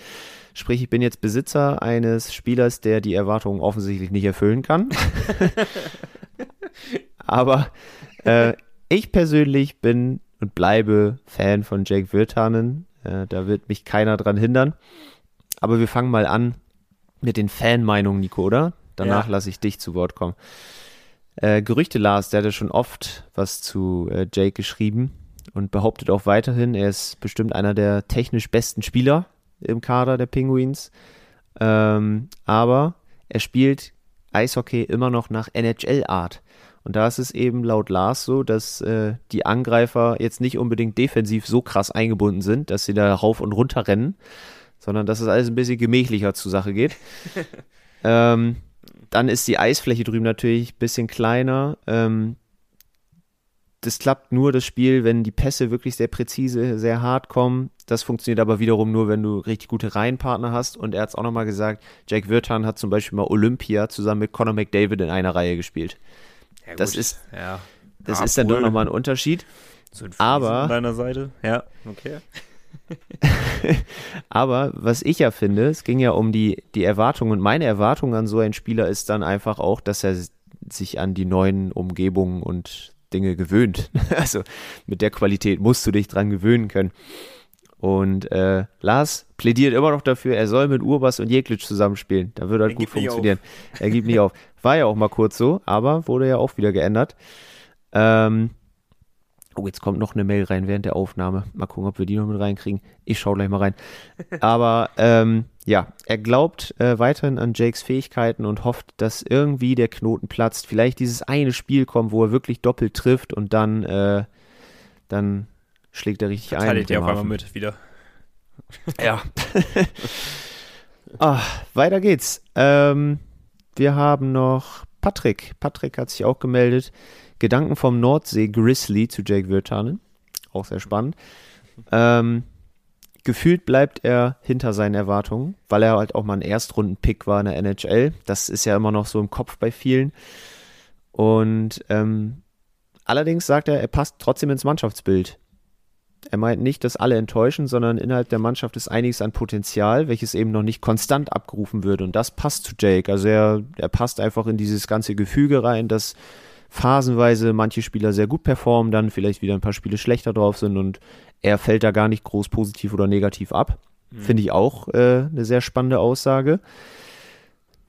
Sprich, ich bin jetzt Besitzer eines Spielers, der die Erwartungen offensichtlich nicht erfüllen kann. aber äh, ich persönlich bin und bleibe Fan von Jake Wirtanen. Äh, da wird mich keiner dran hindern. Aber wir fangen mal an mit den Fanmeinungen, Nico, oder? Danach ja. lasse ich dich zu Wort kommen. Äh, Gerüchte Lars, der hatte schon oft was zu äh, Jake geschrieben und behauptet auch weiterhin, er ist bestimmt einer der technisch besten Spieler im Kader der Penguins. Ähm, aber er spielt Eishockey immer noch nach NHL-Art. Und da ist es eben laut Lars so, dass äh, die Angreifer jetzt nicht unbedingt defensiv so krass eingebunden sind, dass sie da rauf und runter rennen, sondern dass es alles ein bisschen gemächlicher zur Sache geht. ähm, dann ist die Eisfläche drüben natürlich ein bisschen kleiner. Ähm, das klappt nur das Spiel, wenn die Pässe wirklich sehr präzise, sehr hart kommen. Das funktioniert aber wiederum nur, wenn du richtig gute Reihenpartner hast. Und er hat es auch nochmal gesagt, Jack Wirtan hat zum Beispiel mal Olympia zusammen mit Conor McDavid in einer Reihe gespielt. Ja, das ist, ja. das ja, ist dann doch nochmal ein Unterschied. So ein aber an deiner Seite, ja, okay. Aber was ich ja finde, es ging ja um die, die Erwartungen und meine Erwartung an so einen Spieler ist dann einfach auch, dass er sich an die neuen Umgebungen und Dinge gewöhnt. Also mit der Qualität musst du dich dran gewöhnen können. Und äh, Lars plädiert immer noch dafür, er soll mit Urbas und Jeklitsch zusammenspielen. Da würde er gut funktionieren. Er gibt nicht auf. War ja auch mal kurz so, aber wurde ja auch wieder geändert. Ähm, Oh, jetzt kommt noch eine Mail rein während der Aufnahme. Mal gucken, ob wir die noch mit reinkriegen. Ich schaue gleich mal rein. Aber ähm, ja, er glaubt äh, weiterhin an Jakes Fähigkeiten und hofft, dass irgendwie der Knoten platzt. Vielleicht dieses eine Spiel kommt, wo er wirklich doppelt trifft und dann, äh, dann schlägt er richtig Verteidigt ein. Verteidigt er auf einmal mit wieder. Ja. ah, weiter geht's. Ähm, wir haben noch Patrick. Patrick hat sich auch gemeldet. Gedanken vom Nordsee Grizzly zu Jake Virtanen. Auch sehr spannend. Ähm, gefühlt bleibt er hinter seinen Erwartungen, weil er halt auch mal ein Erstrunden-Pick war in der NHL. Das ist ja immer noch so im Kopf bei vielen. Und ähm, allerdings sagt er, er passt trotzdem ins Mannschaftsbild. Er meint nicht, dass alle enttäuschen, sondern innerhalb der Mannschaft ist einiges an Potenzial, welches eben noch nicht konstant abgerufen wird. Und das passt zu Jake. Also er, er passt einfach in dieses ganze Gefüge rein, dass phasenweise manche Spieler sehr gut performen, dann vielleicht wieder ein paar Spiele schlechter drauf sind und er fällt da gar nicht groß positiv oder negativ ab. Mhm. Finde ich auch äh, eine sehr spannende Aussage.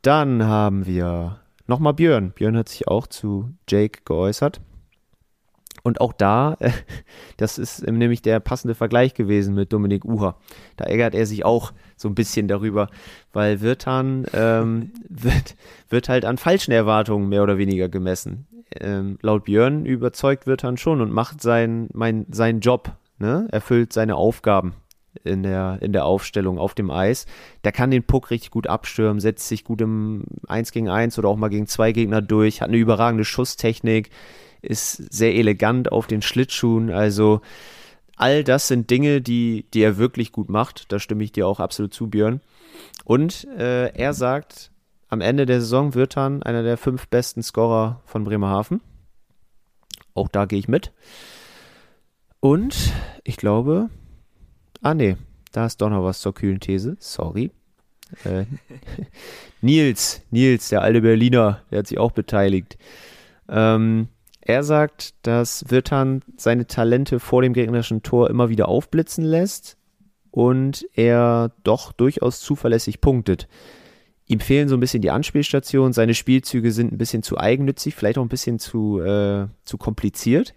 Dann haben wir nochmal Björn. Björn hat sich auch zu Jake geäußert. Und auch da, äh, das ist nämlich der passende Vergleich gewesen mit Dominik Uher. Da ärgert er sich auch so ein bisschen darüber, weil Wirtan ähm, wird, wird halt an falschen Erwartungen mehr oder weniger gemessen. Ähm, laut Björn überzeugt Wirtan schon und macht sein, mein, seinen Job, ne? erfüllt seine Aufgaben in der, in der Aufstellung auf dem Eis. Der kann den Puck richtig gut abstürmen, setzt sich gut im 1 gegen 1 oder auch mal gegen zwei Gegner durch, hat eine überragende Schusstechnik, ist sehr elegant auf den Schlittschuhen. Also all das sind Dinge, die, die er wirklich gut macht. Da stimme ich dir auch absolut zu, Björn. Und äh, er sagt, am Ende der Saison wird dann einer der fünf besten Scorer von Bremerhaven. Auch da gehe ich mit. Und ich glaube, ah nee, da ist doch noch was zur kühlen These. Sorry. Äh, Nils, Nils, der alte Berliner, der hat sich auch beteiligt. Ähm, er sagt, dass Wirtan seine Talente vor dem gegnerischen Tor immer wieder aufblitzen lässt und er doch durchaus zuverlässig punktet. Ihm fehlen so ein bisschen die Anspielstationen, seine Spielzüge sind ein bisschen zu eigennützig, vielleicht auch ein bisschen zu, äh, zu kompliziert.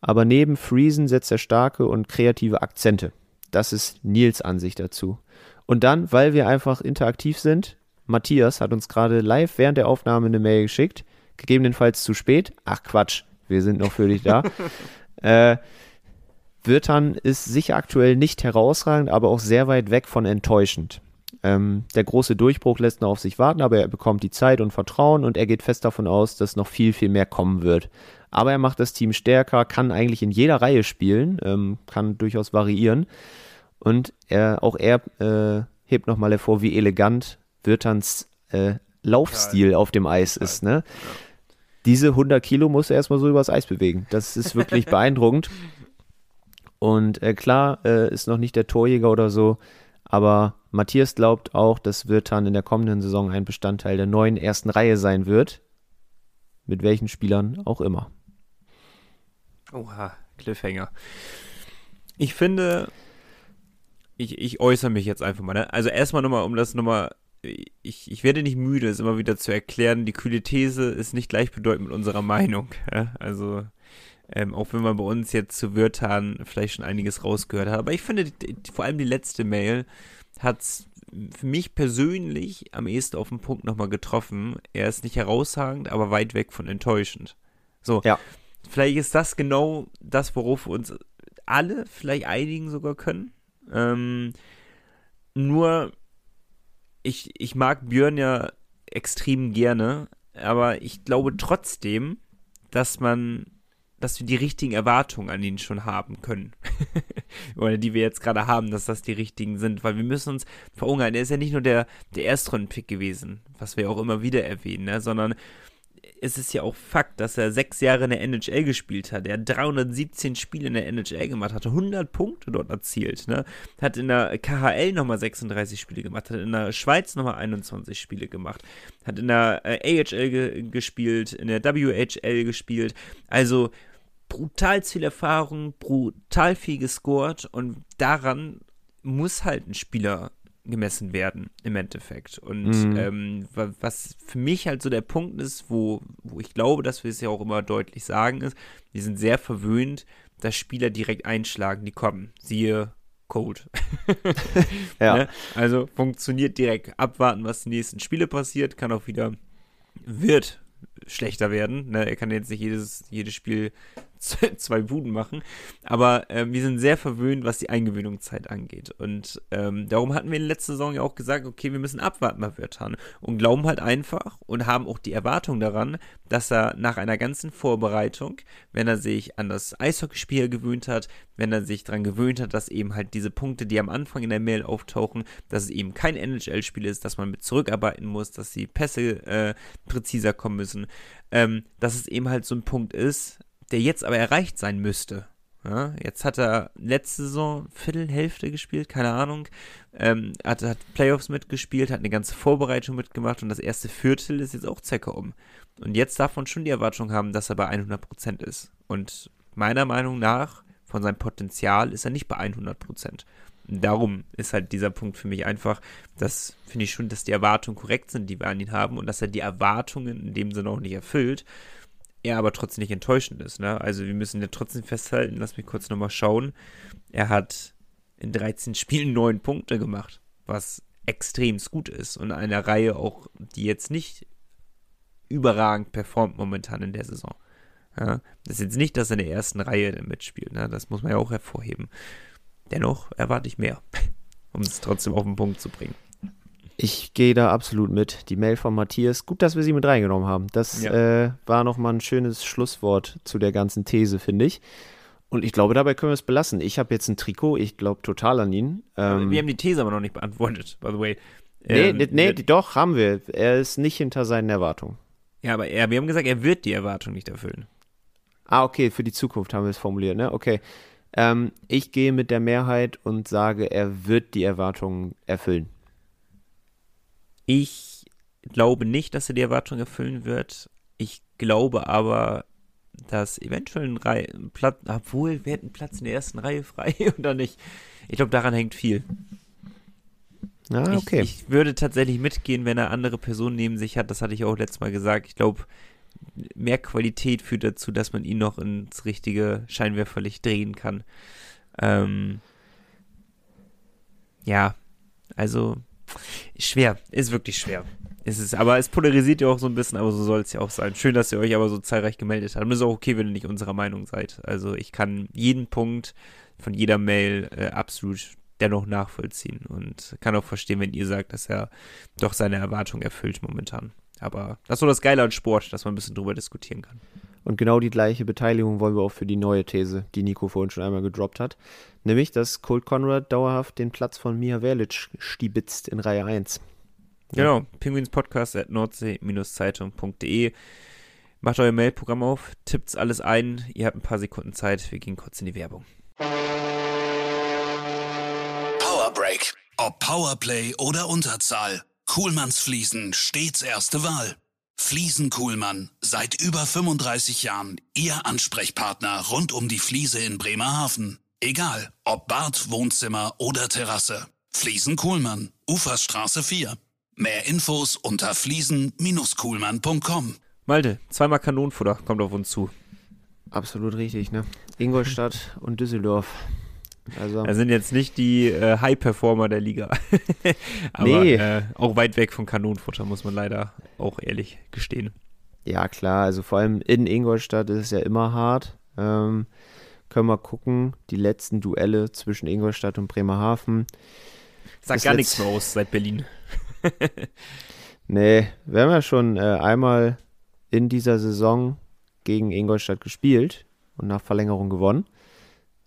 Aber neben Friesen setzt er starke und kreative Akzente. Das ist Nils Ansicht dazu. Und dann, weil wir einfach interaktiv sind, Matthias hat uns gerade live während der Aufnahme eine Mail geschickt gegebenenfalls zu spät. Ach Quatsch, wir sind noch für dich da. äh, Wirtan ist sicher aktuell nicht herausragend, aber auch sehr weit weg von enttäuschend. Ähm, der große Durchbruch lässt noch auf sich warten, aber er bekommt die Zeit und Vertrauen und er geht fest davon aus, dass noch viel, viel mehr kommen wird. Aber er macht das Team stärker, kann eigentlich in jeder Reihe spielen, ähm, kann durchaus variieren. Und er, auch er äh, hebt nochmal hervor, wie elegant Wirtans äh, Laufstil auf dem Eis ist. Ne? diese 100 Kilo muss er erstmal so übers Eis bewegen. Das ist wirklich beeindruckend. Und äh, klar, äh, ist noch nicht der Torjäger oder so, aber Matthias glaubt auch, dass Wirtan in der kommenden Saison ein Bestandteil der neuen ersten Reihe sein wird. Mit welchen Spielern auch immer. Oha, Cliffhanger. Ich finde, ich, ich äußere mich jetzt einfach mal. Ne? Also erstmal nochmal, um das nochmal ich, ich werde nicht müde, es immer wieder zu erklären, die kühle These ist nicht gleichbedeutend mit unserer Meinung. Ja? Also, ähm, auch wenn man bei uns jetzt zu Wörtern vielleicht schon einiges rausgehört hat. Aber ich finde, die, vor allem die letzte Mail hat es für mich persönlich am ehesten auf den Punkt nochmal getroffen. Er ist nicht herausragend, aber weit weg von enttäuschend. So, ja. vielleicht ist das genau das, worauf wir uns alle vielleicht einigen sogar können. Ähm, nur ich, ich mag Björn ja extrem gerne, aber ich glaube trotzdem, dass man, dass wir die richtigen Erwartungen an ihn schon haben können. Oder die wir jetzt gerade haben, dass das die richtigen sind, weil wir müssen uns verhungern. Er ist ja nicht nur der, der Erstrunden-Pick gewesen, was wir auch immer wieder erwähnen, ne, sondern es ist ja auch Fakt, dass er sechs Jahre in der NHL gespielt hat. Er hat 317 Spiele in der NHL gemacht, hatte 100 Punkte dort erzielt. Ne? Hat in der KHL nochmal 36 Spiele gemacht, hat in der Schweiz nochmal 21 Spiele gemacht, hat in der äh, AHL ge gespielt, in der WHL gespielt. Also brutal viel Erfahrung, brutal viel gescored und daran muss halt ein Spieler gemessen werden im Endeffekt. Und mhm. ähm, was für mich halt so der Punkt ist, wo, wo ich glaube, dass wir es ja auch immer deutlich sagen, ist, wir sind sehr verwöhnt, dass Spieler direkt einschlagen, die kommen. Siehe Code. ja. Ne? Also funktioniert direkt. Abwarten, was die nächsten Spiele passiert, kann auch wieder, wird schlechter werden. Ne? Er kann jetzt nicht jedes, jedes Spiel zwei Buden machen. Aber ähm, wir sind sehr verwöhnt, was die Eingewöhnungszeit angeht. Und ähm, darum hatten wir in der letzten Saison ja auch gesagt, okay, wir müssen abwarten bei Wirtan. Und glauben halt einfach und haben auch die Erwartung daran, dass er nach einer ganzen Vorbereitung, wenn er sich an das Eishockeyspiel gewöhnt hat, wenn er sich daran gewöhnt hat, dass eben halt diese Punkte, die am Anfang in der Mail auftauchen, dass es eben kein NHL-Spiel ist, dass man mit zurückarbeiten muss, dass die Pässe äh, präziser kommen müssen, ähm, dass es eben halt so ein Punkt ist, der jetzt aber erreicht sein müsste. Ja, jetzt hat er letzte Saison Viertelhälfte gespielt, keine Ahnung. Ähm, hat, hat Playoffs mitgespielt, hat eine ganze Vorbereitung mitgemacht und das erste Viertel ist jetzt auch Zecke um. Und jetzt darf man schon die Erwartung haben, dass er bei 100% ist. Und meiner Meinung nach, von seinem Potenzial, ist er nicht bei 100%. Darum ist halt dieser Punkt für mich einfach, das finde ich schon, dass die Erwartungen korrekt sind, die wir an ihn haben und dass er die Erwartungen in dem Sinne auch nicht erfüllt er aber trotzdem nicht enttäuschend ist. Ne? Also wir müssen ja trotzdem festhalten, lass mich kurz nochmal schauen. Er hat in 13 Spielen 9 Punkte gemacht, was extrem gut ist und eine Reihe auch, die jetzt nicht überragend performt momentan in der Saison. Ja? Das ist jetzt nicht, dass er in der ersten Reihe mitspielt, ne? das muss man ja auch hervorheben. Dennoch erwarte ich mehr, um es trotzdem auf den Punkt zu bringen. Ich gehe da absolut mit. Die Mail von Matthias, gut, dass wir sie mit reingenommen haben. Das ja. äh, war nochmal ein schönes Schlusswort zu der ganzen These, finde ich. Und ich glaube, dabei können wir es belassen. Ich habe jetzt ein Trikot, ich glaube total an ihn. Ähm, wir haben die These aber noch nicht beantwortet, by the way. Nee, ähm, nee, nee doch, haben wir. Er ist nicht hinter seinen Erwartungen. Ja, aber er, wir haben gesagt, er wird die Erwartung nicht erfüllen. Ah, okay, für die Zukunft haben wir es formuliert, ne? Okay. Ähm, ich gehe mit der Mehrheit und sage, er wird die Erwartungen erfüllen. Ich glaube nicht, dass er die Erwartung erfüllen wird. Ich glaube aber, dass eventuell ein, Reihe, Platz, obwohl wir hätten Platz in der ersten Reihe frei oder nicht. Ich glaube, daran hängt viel. Ah, okay. Ich, ich, würde tatsächlich mitgehen, wenn er andere Personen neben sich hat. Das hatte ich auch letztes Mal gesagt. Ich glaube, mehr Qualität führt dazu, dass man ihn noch ins richtige Scheinwerferlicht drehen kann. Ähm, ja, also Schwer, ist wirklich schwer. Ist es, aber es polarisiert ja auch so ein bisschen, aber so soll es ja auch sein. Schön, dass ihr euch aber so zahlreich gemeldet habt. Und es ist auch okay, wenn ihr nicht unserer Meinung seid. Also ich kann jeden Punkt von jeder Mail äh, absolut dennoch nachvollziehen und kann auch verstehen, wenn ihr sagt, dass er doch seine Erwartungen erfüllt momentan. Aber das ist so das Geile an Sport, dass man ein bisschen drüber diskutieren kann. Und genau die gleiche Beteiligung wollen wir auch für die neue These, die Nico vorhin schon einmal gedroppt hat. Nämlich, dass Colt Conrad dauerhaft den Platz von Mia Verlic stibitzt in Reihe 1. Ja. Genau, Pinguinspodcast at nordsee-zeitung.de. Macht euer Mailprogramm auf, tippt's alles ein. Ihr habt ein paar Sekunden Zeit. Wir gehen kurz in die Werbung. Powerbreak. Ob Powerplay oder Unterzahl. Kuhlmanns Fliesen stets erste Wahl. Fliesen Kuhlmann, seit über 35 Jahren Ihr Ansprechpartner rund um die Fliese in Bremerhaven. Egal, ob Bad, Wohnzimmer oder Terrasse. Fliesen Kuhlmann, Uferstraße 4. Mehr Infos unter fliesen-kuhlmann.com. Malte, zweimal Kanonenfutter kommt auf uns zu. Absolut richtig, ne? Ingolstadt und Düsseldorf. Also das sind jetzt nicht die äh, High-Performer der Liga. Aber nee. äh, auch weit weg von Kanonenfutter, muss man leider auch ehrlich gestehen. Ja, klar, also vor allem in Ingolstadt ist es ja immer hart. Ähm, können wir gucken, die letzten Duelle zwischen Ingolstadt und Bremerhaven. Sagt gar nichts mehr aus seit Berlin. nee, wir haben ja schon äh, einmal in dieser Saison gegen Ingolstadt gespielt und nach Verlängerung gewonnen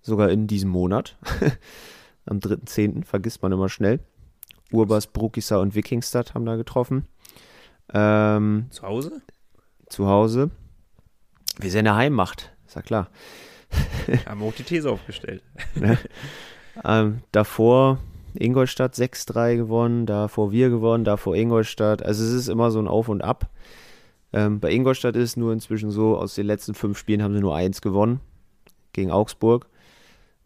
sogar in diesem Monat. Am 3.10. vergisst man immer schnell. Urbas, Brukisa und Wikingstad haben da getroffen. Ähm, zu Hause? Zu Hause. Wir sind in der Heimmacht, ist ja klar. haben auch die These aufgestellt. ähm, davor Ingolstadt 6-3 gewonnen, davor wir gewonnen, davor Ingolstadt. Also es ist immer so ein Auf und Ab. Ähm, bei Ingolstadt ist es nur inzwischen so, aus den letzten fünf Spielen haben sie nur eins gewonnen gegen Augsburg.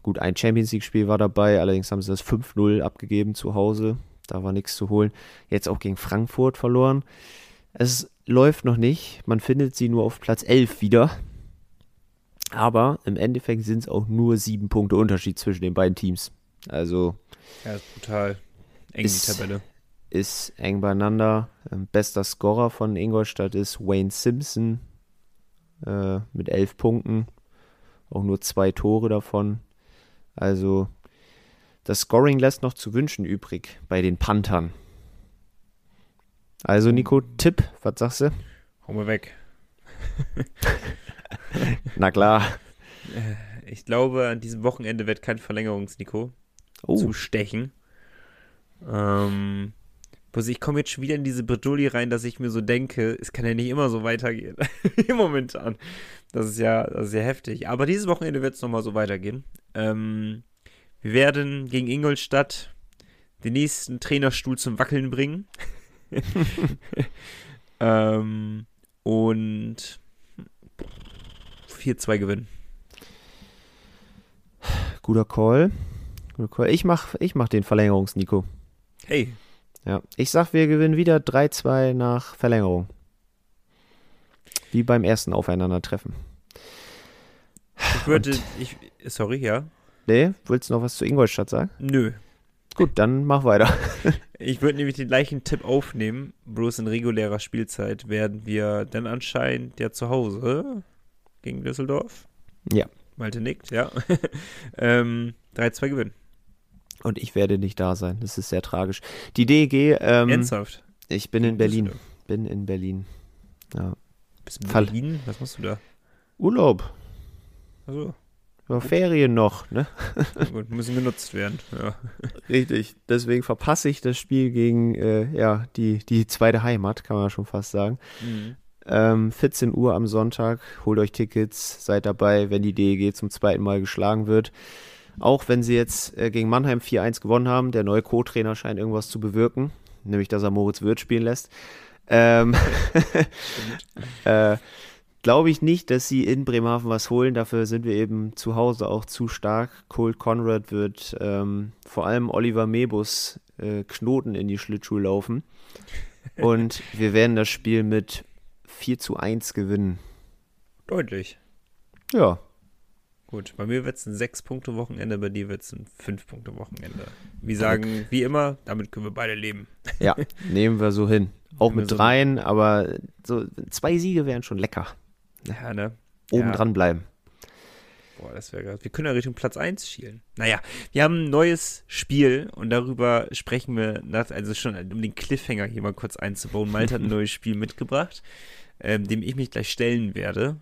Gut, ein Champions League-Spiel war dabei, allerdings haben sie das 5-0 abgegeben zu Hause. Da war nichts zu holen. Jetzt auch gegen Frankfurt verloren. Es läuft noch nicht. Man findet sie nur auf Platz 11 wieder. Aber im Endeffekt sind es auch nur sieben Punkte Unterschied zwischen den beiden Teams. Also. Ja, ist brutal. Eng ist, die Tabelle. Ist eng beieinander. Ähm, bester Scorer von Ingolstadt ist Wayne Simpson äh, mit elf Punkten. Auch nur zwei Tore davon. Also das Scoring lässt noch zu wünschen übrig bei den Panthern. Also Nico, Tipp, was sagst du? Hau mal weg. Na klar. Äh, ich glaube, an diesem Wochenende wird kein Verlängerungs-Nico oh. zustechen. Ähm, ich komme jetzt schon wieder in diese Bredouille rein, dass ich mir so denke, es kann ja nicht immer so weitergehen. Momentan. Das ist ja, das ist ja heftig. Aber dieses Wochenende wird es nochmal so weitergehen. Ähm, wir werden gegen Ingolstadt den nächsten Trainerstuhl zum Wackeln bringen. ähm, und 4-2 gewinnen. Guter Call. Guter Call. Ich mach, ich mach den Verlängerungs-Nico. Hey. Ja. Ich sag, wir gewinnen wieder 3-2 nach Verlängerung. Wie beim ersten Aufeinandertreffen. Ich würde, ich, sorry, ja. Nee, willst du noch was zu Ingolstadt sagen? Nö. Gut, dann mach weiter. ich würde nämlich den gleichen Tipp aufnehmen, bloß in regulärer Spielzeit werden wir dann anscheinend ja zu Hause gegen Düsseldorf. Ja. Malte nickt, ja. ähm, 3-2 gewinnen. Und ich werde nicht da sein. Das ist sehr tragisch. Die DEG. Ähm, Ernsthaft? Ich bin in Berlin. Bin in Berlin. Ja. Bist du in Berlin? Was machst du da? Urlaub. Also. Ja, Ferien noch, ne? Gut, müssen genutzt werden, ja. Richtig. Deswegen verpasse ich das Spiel gegen, äh, ja, die, die zweite Heimat, kann man schon fast sagen. Mhm. Ähm, 14 Uhr am Sonntag, holt euch Tickets, seid dabei, wenn die DEG zum zweiten Mal geschlagen wird. Auch wenn sie jetzt äh, gegen Mannheim 4-1 gewonnen haben, der neue Co-Trainer scheint irgendwas zu bewirken, nämlich dass er Moritz Wirth spielen lässt. Ähm, äh, Glaube ich nicht, dass sie in Bremerhaven was holen. Dafür sind wir eben zu Hause auch zu stark. Colt Conrad wird ähm, vor allem Oliver Mebus äh, Knoten in die Schlittschuhe laufen. Und wir werden das Spiel mit 4 zu 1 gewinnen. Deutlich. Ja. Gut, bei mir wird es ein 6-Punkte-Wochenende, bei dir wird es ein 5-Punkte-Wochenende. Wir sagen, wie immer, damit können wir beide leben. Ja, nehmen wir so hin. Auch mit so dreien, aber so zwei Siege wären schon lecker. Ja, ne? Oben ja. dran bleiben. Boah, das wäre geil. Wir können ja Richtung Platz 1 schielen. Naja, wir haben ein neues Spiel und darüber sprechen wir, nach, also schon um den Cliffhanger hier mal kurz einzubauen. Malte hat ein neues Spiel mitgebracht, ähm, dem ich mich gleich stellen werde.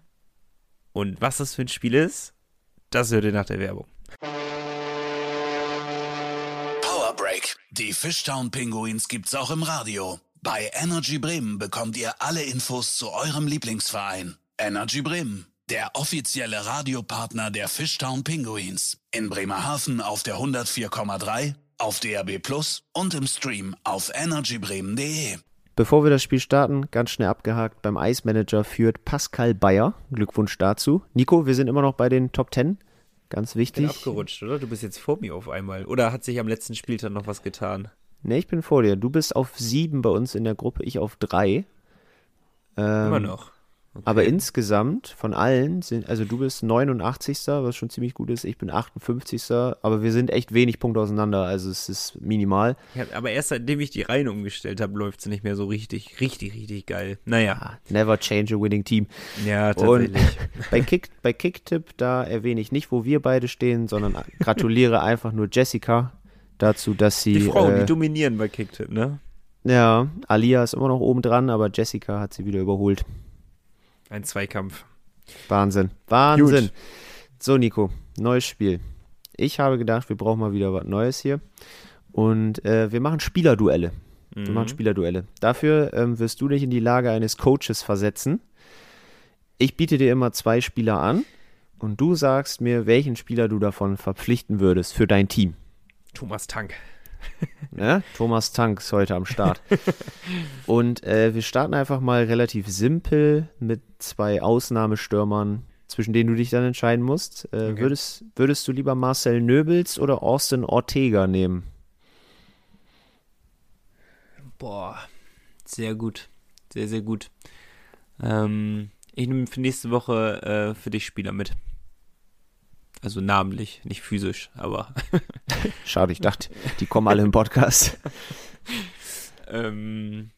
Und was das für ein Spiel ist, das hört ihr nach der Werbung. Power Break. Die Fishtown Pinguins gibt's auch im Radio. Bei Energy Bremen bekommt ihr alle Infos zu eurem Lieblingsverein. Energy Bremen, der offizielle Radiopartner der Fishtown Pinguins. In Bremerhaven auf der 104,3, auf DRB Plus und im Stream auf energybremen.de. Bevor wir das Spiel starten, ganz schnell abgehakt, beim Ice Manager führt Pascal Bayer. Glückwunsch dazu. Nico, wir sind immer noch bei den Top 10. Ganz wichtig. Ich bin abgerutscht, oder? Du bist jetzt vor mir auf einmal. Oder hat sich am letzten Spieltag noch was getan? Ne, ich bin vor dir. Du bist auf 7 bei uns in der Gruppe, ich auf 3. Ähm, immer noch. Okay. Aber insgesamt von allen sind, also du bist 89. was schon ziemlich gut ist, ich bin 58. Aber wir sind echt wenig Punkte auseinander, also es ist minimal. Ja, aber erst seitdem ich die Reihen umgestellt habe, läuft es nicht mehr so richtig, richtig, richtig geil. Naja. Ah, never change a winning team. Ja, tatsächlich. Und bei, Kick, bei Kicktip, da erwähne ich nicht, wo wir beide stehen, sondern gratuliere einfach nur Jessica dazu, dass sie. Die Frauen, äh, die dominieren bei Kicktip, ne? Ja, Alia ist immer noch oben dran, aber Jessica hat sie wieder überholt. Ein Zweikampf. Wahnsinn. Wahnsinn. Gut. So, Nico, neues Spiel. Ich habe gedacht, wir brauchen mal wieder was Neues hier. Und äh, wir machen Spielerduelle. Mhm. Wir machen Spielerduelle. Dafür ähm, wirst du dich in die Lage eines Coaches versetzen. Ich biete dir immer zwei Spieler an und du sagst mir, welchen Spieler du davon verpflichten würdest für dein Team. Thomas Tank. Ne? Thomas Tanks heute am Start. Und äh, wir starten einfach mal relativ simpel mit zwei Ausnahmestürmern, zwischen denen du dich dann entscheiden musst. Äh, okay. würdest, würdest du lieber Marcel Nöbels oder Austin Ortega nehmen? Boah, sehr gut. Sehr, sehr gut. Ähm, ich nehme für nächste Woche äh, für dich Spieler mit. Also namentlich, nicht physisch, aber. Schade, ich dachte, die kommen alle im Podcast. ähm,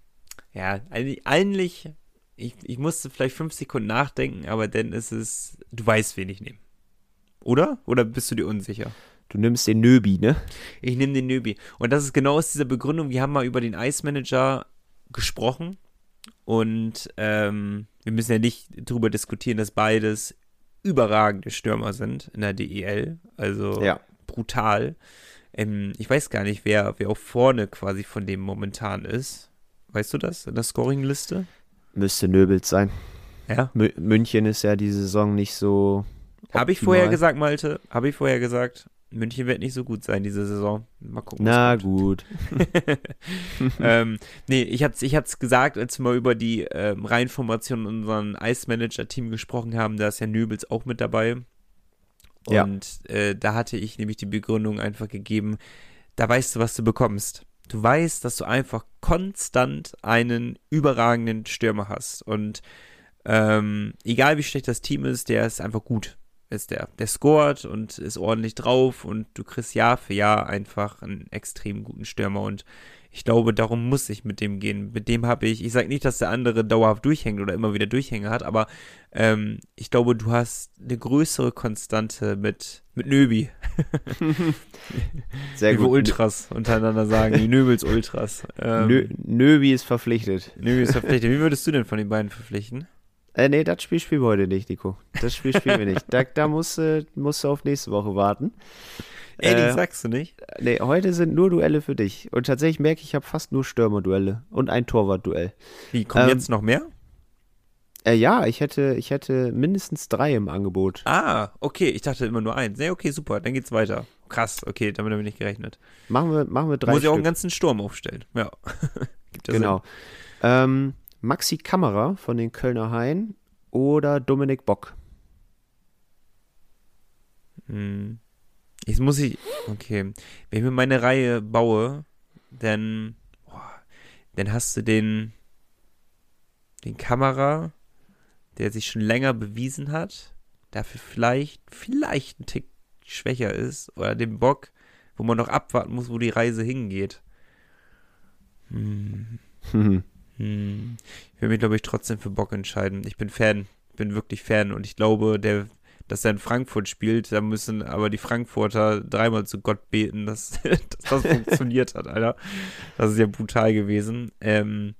ja, eigentlich, ich, ich musste vielleicht fünf Sekunden nachdenken, aber dann ist es, du weißt, wen ich nehme. Oder? Oder bist du dir unsicher? Du nimmst den Nöbi, ne? Ich nehme den Nöbi. Und das ist genau aus dieser Begründung, wir haben mal über den Ice Manager gesprochen und ähm, wir müssen ja nicht darüber diskutieren, dass beides überragende Stürmer sind in der DEL. Also ja. brutal. ähm, ich weiß gar nicht, wer, wer auch vorne quasi von dem momentan ist. Weißt du das in der Scoring-Liste? Müsste Nöbels sein. Ja. Mü München ist ja die Saison nicht so. Habe ich vorher gesagt, Malte? Habe ich vorher gesagt? München wird nicht so gut sein diese Saison. Mal gucken. Na gut. ähm, nee, ich hatte es ich hat's gesagt, als wir mal über die ähm, Reihenformation in unserem Eismanager-Team gesprochen haben, da ist ja Nöbels auch mit dabei. Ja. Und äh, da hatte ich nämlich die Begründung einfach gegeben, da weißt du, was du bekommst. Du weißt, dass du einfach konstant einen überragenden Stürmer hast. Und ähm, egal wie schlecht das Team ist, der ist einfach gut. Ist der. Der scoret und ist ordentlich drauf und du kriegst Jahr für Jahr einfach einen extrem guten Stürmer. Und ich glaube, darum muss ich mit dem gehen. Mit dem habe ich, ich sage nicht, dass der andere dauerhaft durchhängt oder immer wieder Durchhänge hat, aber ähm, ich glaube, du hast eine größere Konstante mit, mit Nöbi. Sehr Wie wir gut. Ultras untereinander sagen, die Nöbels Ultras. Ähm, Nö Nöbi ist verpflichtet. Nöbi ist verpflichtet. Wie würdest du denn von den beiden verpflichten? Äh, nee, das Spiel spielen wir heute nicht, Nico. Das Spiel spielen wir nicht. Da, da musst, du- musst du auf nächste Woche warten. Ehrlich, Äh, sagst du nicht? Nee, heute sind nur Duelle für dich. Und tatsächlich merke ich, ich habe fast nur Stürmerduelle und ein Torwartduell. Wie, kommen ähm, jetzt noch mehr? Äh, ja, ich hätte, ich hätte mindestens drei im Angebot. Ah, okay, ich dachte immer nur eins. Nee, okay, super, dann geht's weiter. Krass, okay, damit habe ich nicht gerechnet. Machen wir, machen wir drei Muss ich auch einen ganzen Sturm aufstellen. Ja. Gibt ja Genau. Ähm, Maxi Kammerer von den Kölner Hain oder Dominik Bock. Hm. Jetzt muss ich, okay, wenn ich mir meine Reihe baue, dann, boah, dann hast du den, den Kamera, der sich schon länger bewiesen hat, dafür vielleicht, vielleicht ein Tick schwächer ist, oder den Bock, wo man noch abwarten muss, wo die Reise hingeht. Hm. Hm. Ich will mich, glaube ich, trotzdem für Bock entscheiden. Ich bin Fan. Bin wirklich Fan und ich glaube, der, dass er in Frankfurt spielt, da müssen aber die Frankfurter dreimal zu Gott beten, dass, dass das funktioniert hat, Alter. Das ist ja brutal gewesen. Ähm,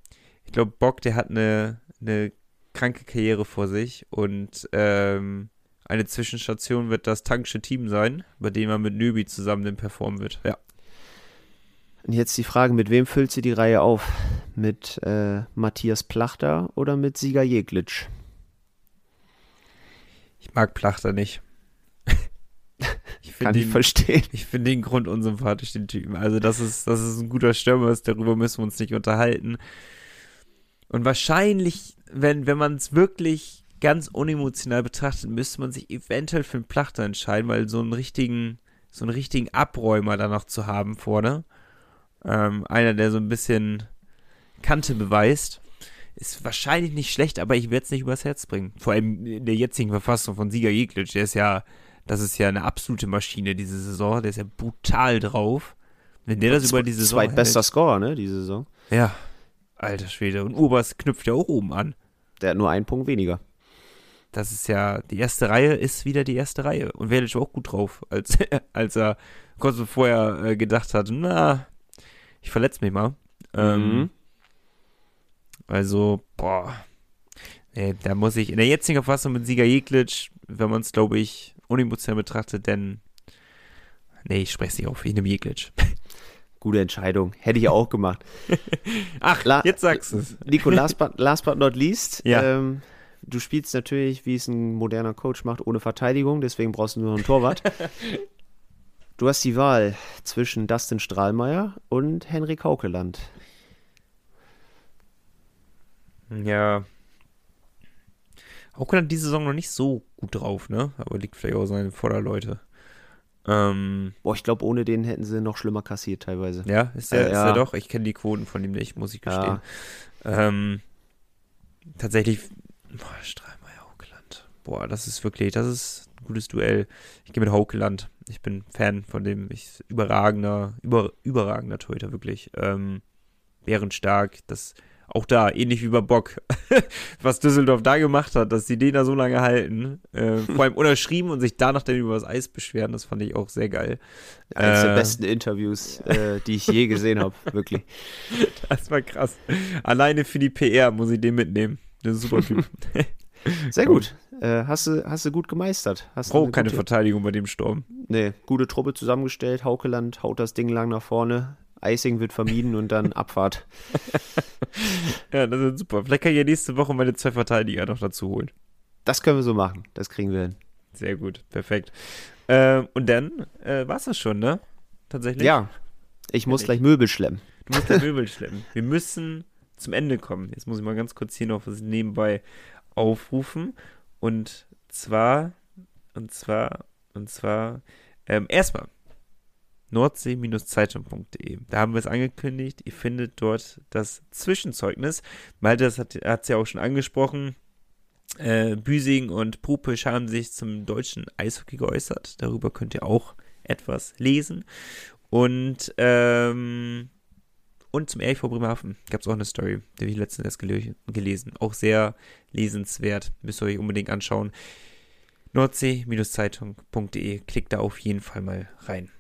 ich glaube, Bock, der hat eine, eine kranke Karriere vor sich und ähm, eine Zwischenstation wird das tankische Team sein, bei dem er mit Nöbi zusammen den performen wird. Ja. Und jetzt die Frage, mit wem füllt sie die Reihe auf? Mit äh, Matthias Plachter oder mit Sieger Jeglitsch? Ich mag Plachter nicht. ich Kann finde ich ihn, verstehen. ich finde den Grund unsympathisch, den Typen. Also, dass es, dass es ein guter Stürmer ist, darüber müssen wir uns nicht unterhalten. Und wahrscheinlich, wenn, wenn man es wirklich ganz unemotional betrachtet, müsste man sich eventuell für einen Plachter entscheiden, weil so einen richtigen, so einen richtigen Abräumer da noch zu haben vorne, ähm, einer, der so ein bisschen Kante beweist, ist wahrscheinlich nicht schlecht, aber ich werde es nicht übers Herz bringen. Vor allem in der jetzigen Verfassung von Sieger Jeglitsch, der ist ja, das ist ja eine absolute Maschine diese Saison, der ist ja brutal drauf. Wenn der das über die Saison Zweitbester hält, Scorer, ne, diese Saison. Ja, alter Schwede. Und Ubers knüpft ja auch oben an. Der hat nur einen Punkt weniger. Das ist ja, die erste Reihe ist wieder die erste Reihe. Und Velic war auch gut drauf, als, als er kurz vorher äh, gedacht hat, na, ich verletze mich mal. Ähm, Mhm. Also, boah. Nee, da muss ich, in der jetzigen Verfassung mit Sieger Jeglitsch, wenn man es, glaube ich, unemotional betrachtet, denn, nee, ich spreche es nicht auf, ich nehme Jeglitsch. Gute Entscheidung. Hätte ich auch gemacht. Ach, La- jetzt sagst du es. Nico, last but, last but not least. Ja. Ähm, du spielst natürlich, wie es ein moderner Coach macht, ohne Verteidigung, deswegen brauchst du nur einen Torwart. du hast die Wahl zwischen Dustin Strahlmeier und Henrik Haukeland. Ja. Hauke hat diese Saison noch nicht so gut drauf, ne? Aber liegt vielleicht auch an seinen Vorderleute. Ähm, Boah, ich glaube, ohne den hätten sie noch schlimmer kassiert teilweise. ja, ist er, Äh, ja. doch. Ich kenne die Quoten von ihm nicht, muss ich gestehen. Ja. Ähm, tatsächlich, boah, Strahlmeier, Haukeland. Boah, das ist wirklich, das ist ein gutes Duell. Ich gehe mit Haukeland. Ich bin Fan von dem, ich, überragender, über, überragender Torhüter, wirklich. Ähm, bärenstark, das, auch da, ähnlich wie bei Bock, was Düsseldorf da gemacht hat, dass die den da so lange halten, äh, vor allem unterschrieben und sich danach dann über das Eis beschweren, das fand ich auch sehr geil. Eines der Äh, besten Interviews, äh, die ich je gesehen habe, wirklich. Das war krass. Alleine für die PR muss ich den mitnehmen. Der ist ein super Typ. Sehr gut. Äh, hast, du, hast du gut gemeistert. Hast Braucht keine gute, Verteidigung bei dem Sturm. Nee, gute Truppe zusammengestellt. Haukeland haut das Ding lang nach vorne. Icing wird vermieden und dann Abfahrt. ja, das ist super. Vielleicht kann ich ja nächste Woche meine zwei Verteidiger noch dazu holen. Das können wir so machen. Das kriegen wir hin. Sehr gut, perfekt. Ähm, und dann äh, war es das schon, ne? Tatsächlich? Ja. Ich muss gleich Möbel schleppen. Du musst gleich Möbel schleppen. Wir müssen zum Ende kommen. Jetzt muss ich mal ganz kurz hier noch was nebenbei aufrufen. Und zwar, und zwar, und zwar, ähm, erstmal nordsee-zeitung.de. Da haben wir es angekündigt. Ihr findet dort das Zwischenzeugnis. Malte das hat es ja auch schon angesprochen. Äh, Büsing und Pupisch haben sich zum deutschen Eishockey geäußert. Darüber könnt ihr auch etwas lesen. Und, ähm, und zum RIV Bremerhaven gab es auch eine Story, die habe ich letztens erst gel gelesen. Auch sehr lesenswert. Müsst ihr euch unbedingt anschauen. Nordsee-zeitung.de. Klickt da auf jeden Fall mal rein.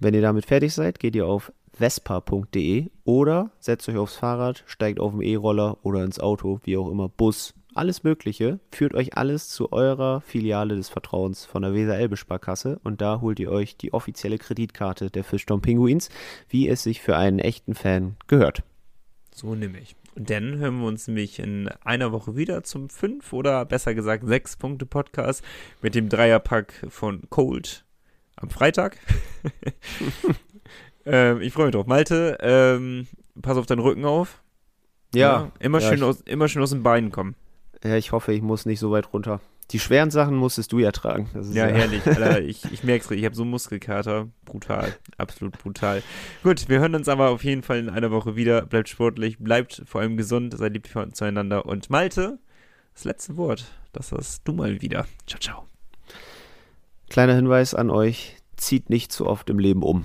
Wenn ihr damit fertig seid, geht ihr auf vespa.de oder setzt euch aufs Fahrrad, steigt auf den E-Roller oder ins Auto, wie auch immer, Bus, alles Mögliche, führt euch alles zu eurer Filiale des Vertrauens von der Weser-Elbe-Sparkasse und da holt ihr euch die offizielle Kreditkarte der Fischdom Pinguins, wie es sich für einen echten Fan gehört. So nämlich. Und dann hören wir uns nämlich in einer Woche wieder zum 5 oder besser gesagt 6 Punkte Podcast mit dem Dreierpack von Cold am Freitag. ähm, ich freue mich drauf. Malte, ähm, pass auf deinen Rücken auf. Ja. ja immer, ja, schön aus, immer schön aus den Beinen kommen. Ja, ich hoffe, ich muss nicht so weit runter. Die schweren Sachen musstest du ja tragen. ja, ja, herrlich. Alter, ich, ich merke es, ich habe so einen Muskelkater. Brutal. Absolut brutal. Gut, wir hören uns aber auf jeden Fall in einer Woche wieder. Bleibt sportlich, bleibt vor allem gesund, seid lieb zueinander. Und Malte, das letzte Wort, das hast du mal wieder. Ciao, ciao. Kleiner Hinweis an euch, zieht nicht zu oft im Leben um.